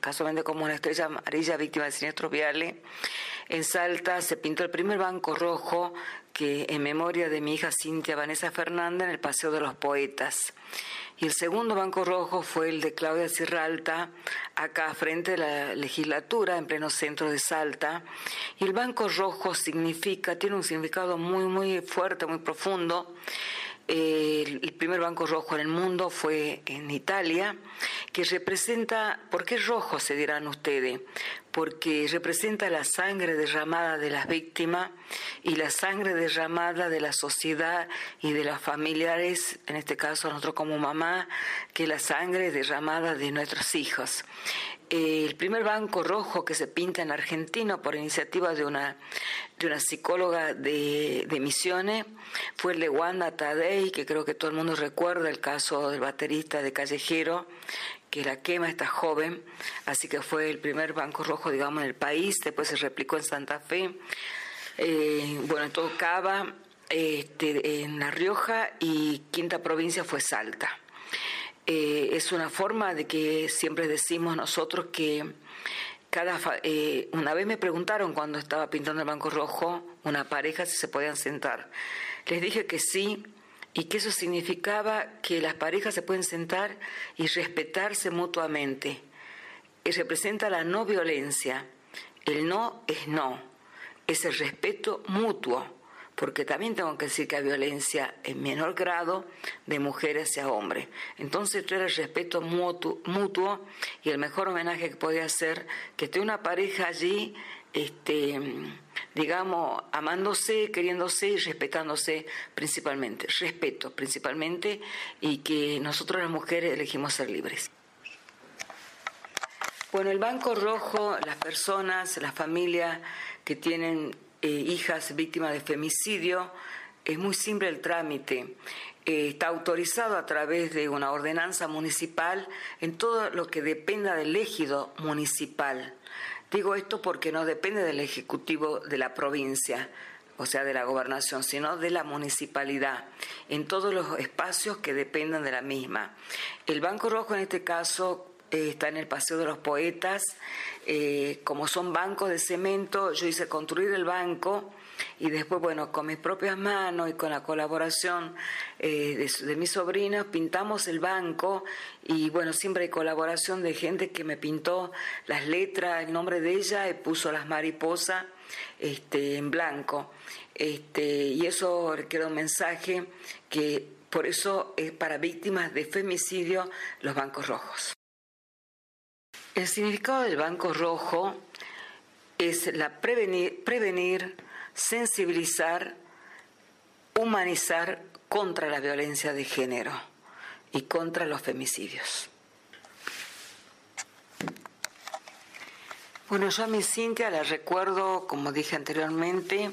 casualmente como una estrella amarilla víctima de siniestros viales, en Salta se pintó el primer banco rojo que en memoria de mi hija Cintia Vanessa Fernández en el Paseo de los Poetas. Y el segundo banco rojo fue el de Claudia Cirralta, acá frente a la legislatura, en pleno centro de Salta. Y el banco rojo significa, tiene un significado muy, muy fuerte, muy profundo el primer banco rojo en el mundo fue en Italia, que representa, ¿por qué rojo se dirán ustedes? Porque representa la sangre derramada de las víctimas y la sangre derramada de la sociedad y de los familiares, en este caso nosotros como mamá, que la sangre derramada de nuestros hijos. El primer banco rojo que se pinta en Argentina por iniciativa de una, de una psicóloga de, de Misiones fue el de Wanda Tadei, que creo que todo el mundo recuerda el caso del baterista de Callejero, que la quema esta joven, así que fue el primer banco rojo, digamos, en el país, después se replicó en Santa Fe, eh, bueno, en todo Cava, este, en La Rioja y quinta provincia fue Salta. Eh, es una forma de que siempre decimos nosotros que cada eh, una vez me preguntaron cuando estaba pintando el banco rojo una pareja si se podían sentar. Les dije que sí y que eso significaba que las parejas se pueden sentar y respetarse mutuamente. Y representa la no violencia. El no es no, es el respeto mutuo porque también tengo que decir que hay violencia en menor grado de mujeres hacia hombres. Entonces tú eres respeto mutuo, y el mejor homenaje que podía hacer que esté una pareja allí, este, digamos, amándose, queriéndose y respetándose principalmente. Respeto principalmente y que nosotros las mujeres elegimos ser libres. Bueno, el Banco Rojo, las personas, las familias que tienen eh, hijas víctimas de femicidio, es muy simple el trámite. Eh, está autorizado a través de una ordenanza municipal en todo lo que dependa del ejido municipal. Digo esto porque no depende del Ejecutivo de la provincia, o sea, de la gobernación, sino de la municipalidad, en todos los espacios que dependan de la misma. El Banco Rojo en este caso eh, está en el Paseo de los Poetas. Eh, como son bancos de cemento, yo hice construir el banco y después, bueno, con mis propias manos y con la colaboración eh, de, mis sobrinos, pintamos el banco y, bueno, siempre hay colaboración de gente que me pintó las letras, el nombre de ella y puso las mariposas este, en blanco. Este, y eso queda un mensaje que por eso es para víctimas de femicidio los bancos rojos. El significado del Banco Rojo es la prevenir, prevenir, sensibilizar, humanizar contra la violencia de género y contra los femicidios. Bueno, yo a mi Cintia la recuerdo, como dije anteriormente,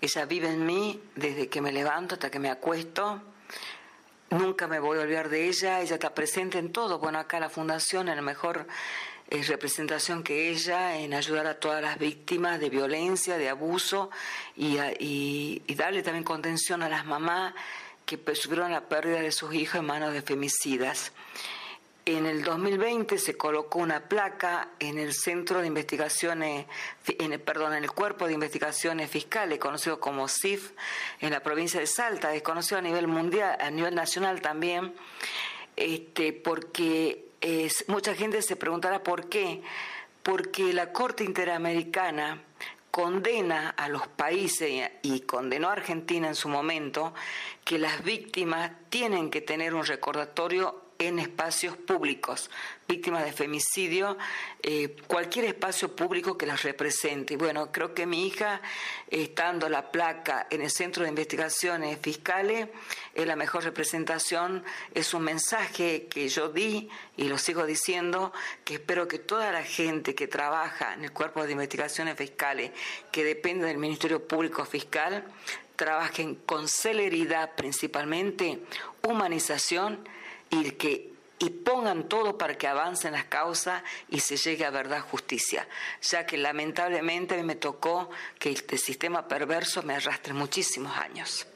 ella vive en mí desde que me levanto hasta que me acuesto. Nunca me voy a olvidar de ella, ella está presente en todo. Bueno, acá la fundación, en el mejor representación que ella en ayudar a todas las víctimas de violencia, de abuso y, y, darle también contención a las mamás que sufrieron la pérdida de sus hijos en manos de femicidas. En el 2020 se colocó una placa en el Centro de Investigaciones, en perdón, en el Cuerpo de Investigaciones Fiscales, conocido como CIF, en la provincia de Salta, es conocido a nivel mundial, a nivel nacional también, este, porque es, mucha gente se preguntará por qué. Porque la Corte Interamericana condena a los países y condenó a Argentina en su momento que las víctimas tienen que tener un recordatorio en espacios públicos, víctimas de femicidio, eh, cualquier espacio público que las represente. Bueno, creo que mi hija, estando la placa en el Centro de Investigaciones Fiscales, es la mejor representación, es un mensaje que yo di y lo sigo diciendo, que espero que toda la gente que trabaja en el Cuerpo de Investigaciones Fiscales, que depende del Ministerio Público Fiscal, trabajen con celeridad principalmente, humanización y que y pongan todo para que avancen las causas y se llegue a verdad justicia, ya que lamentablemente me tocó que este sistema perverso me arrastre muchísimos años.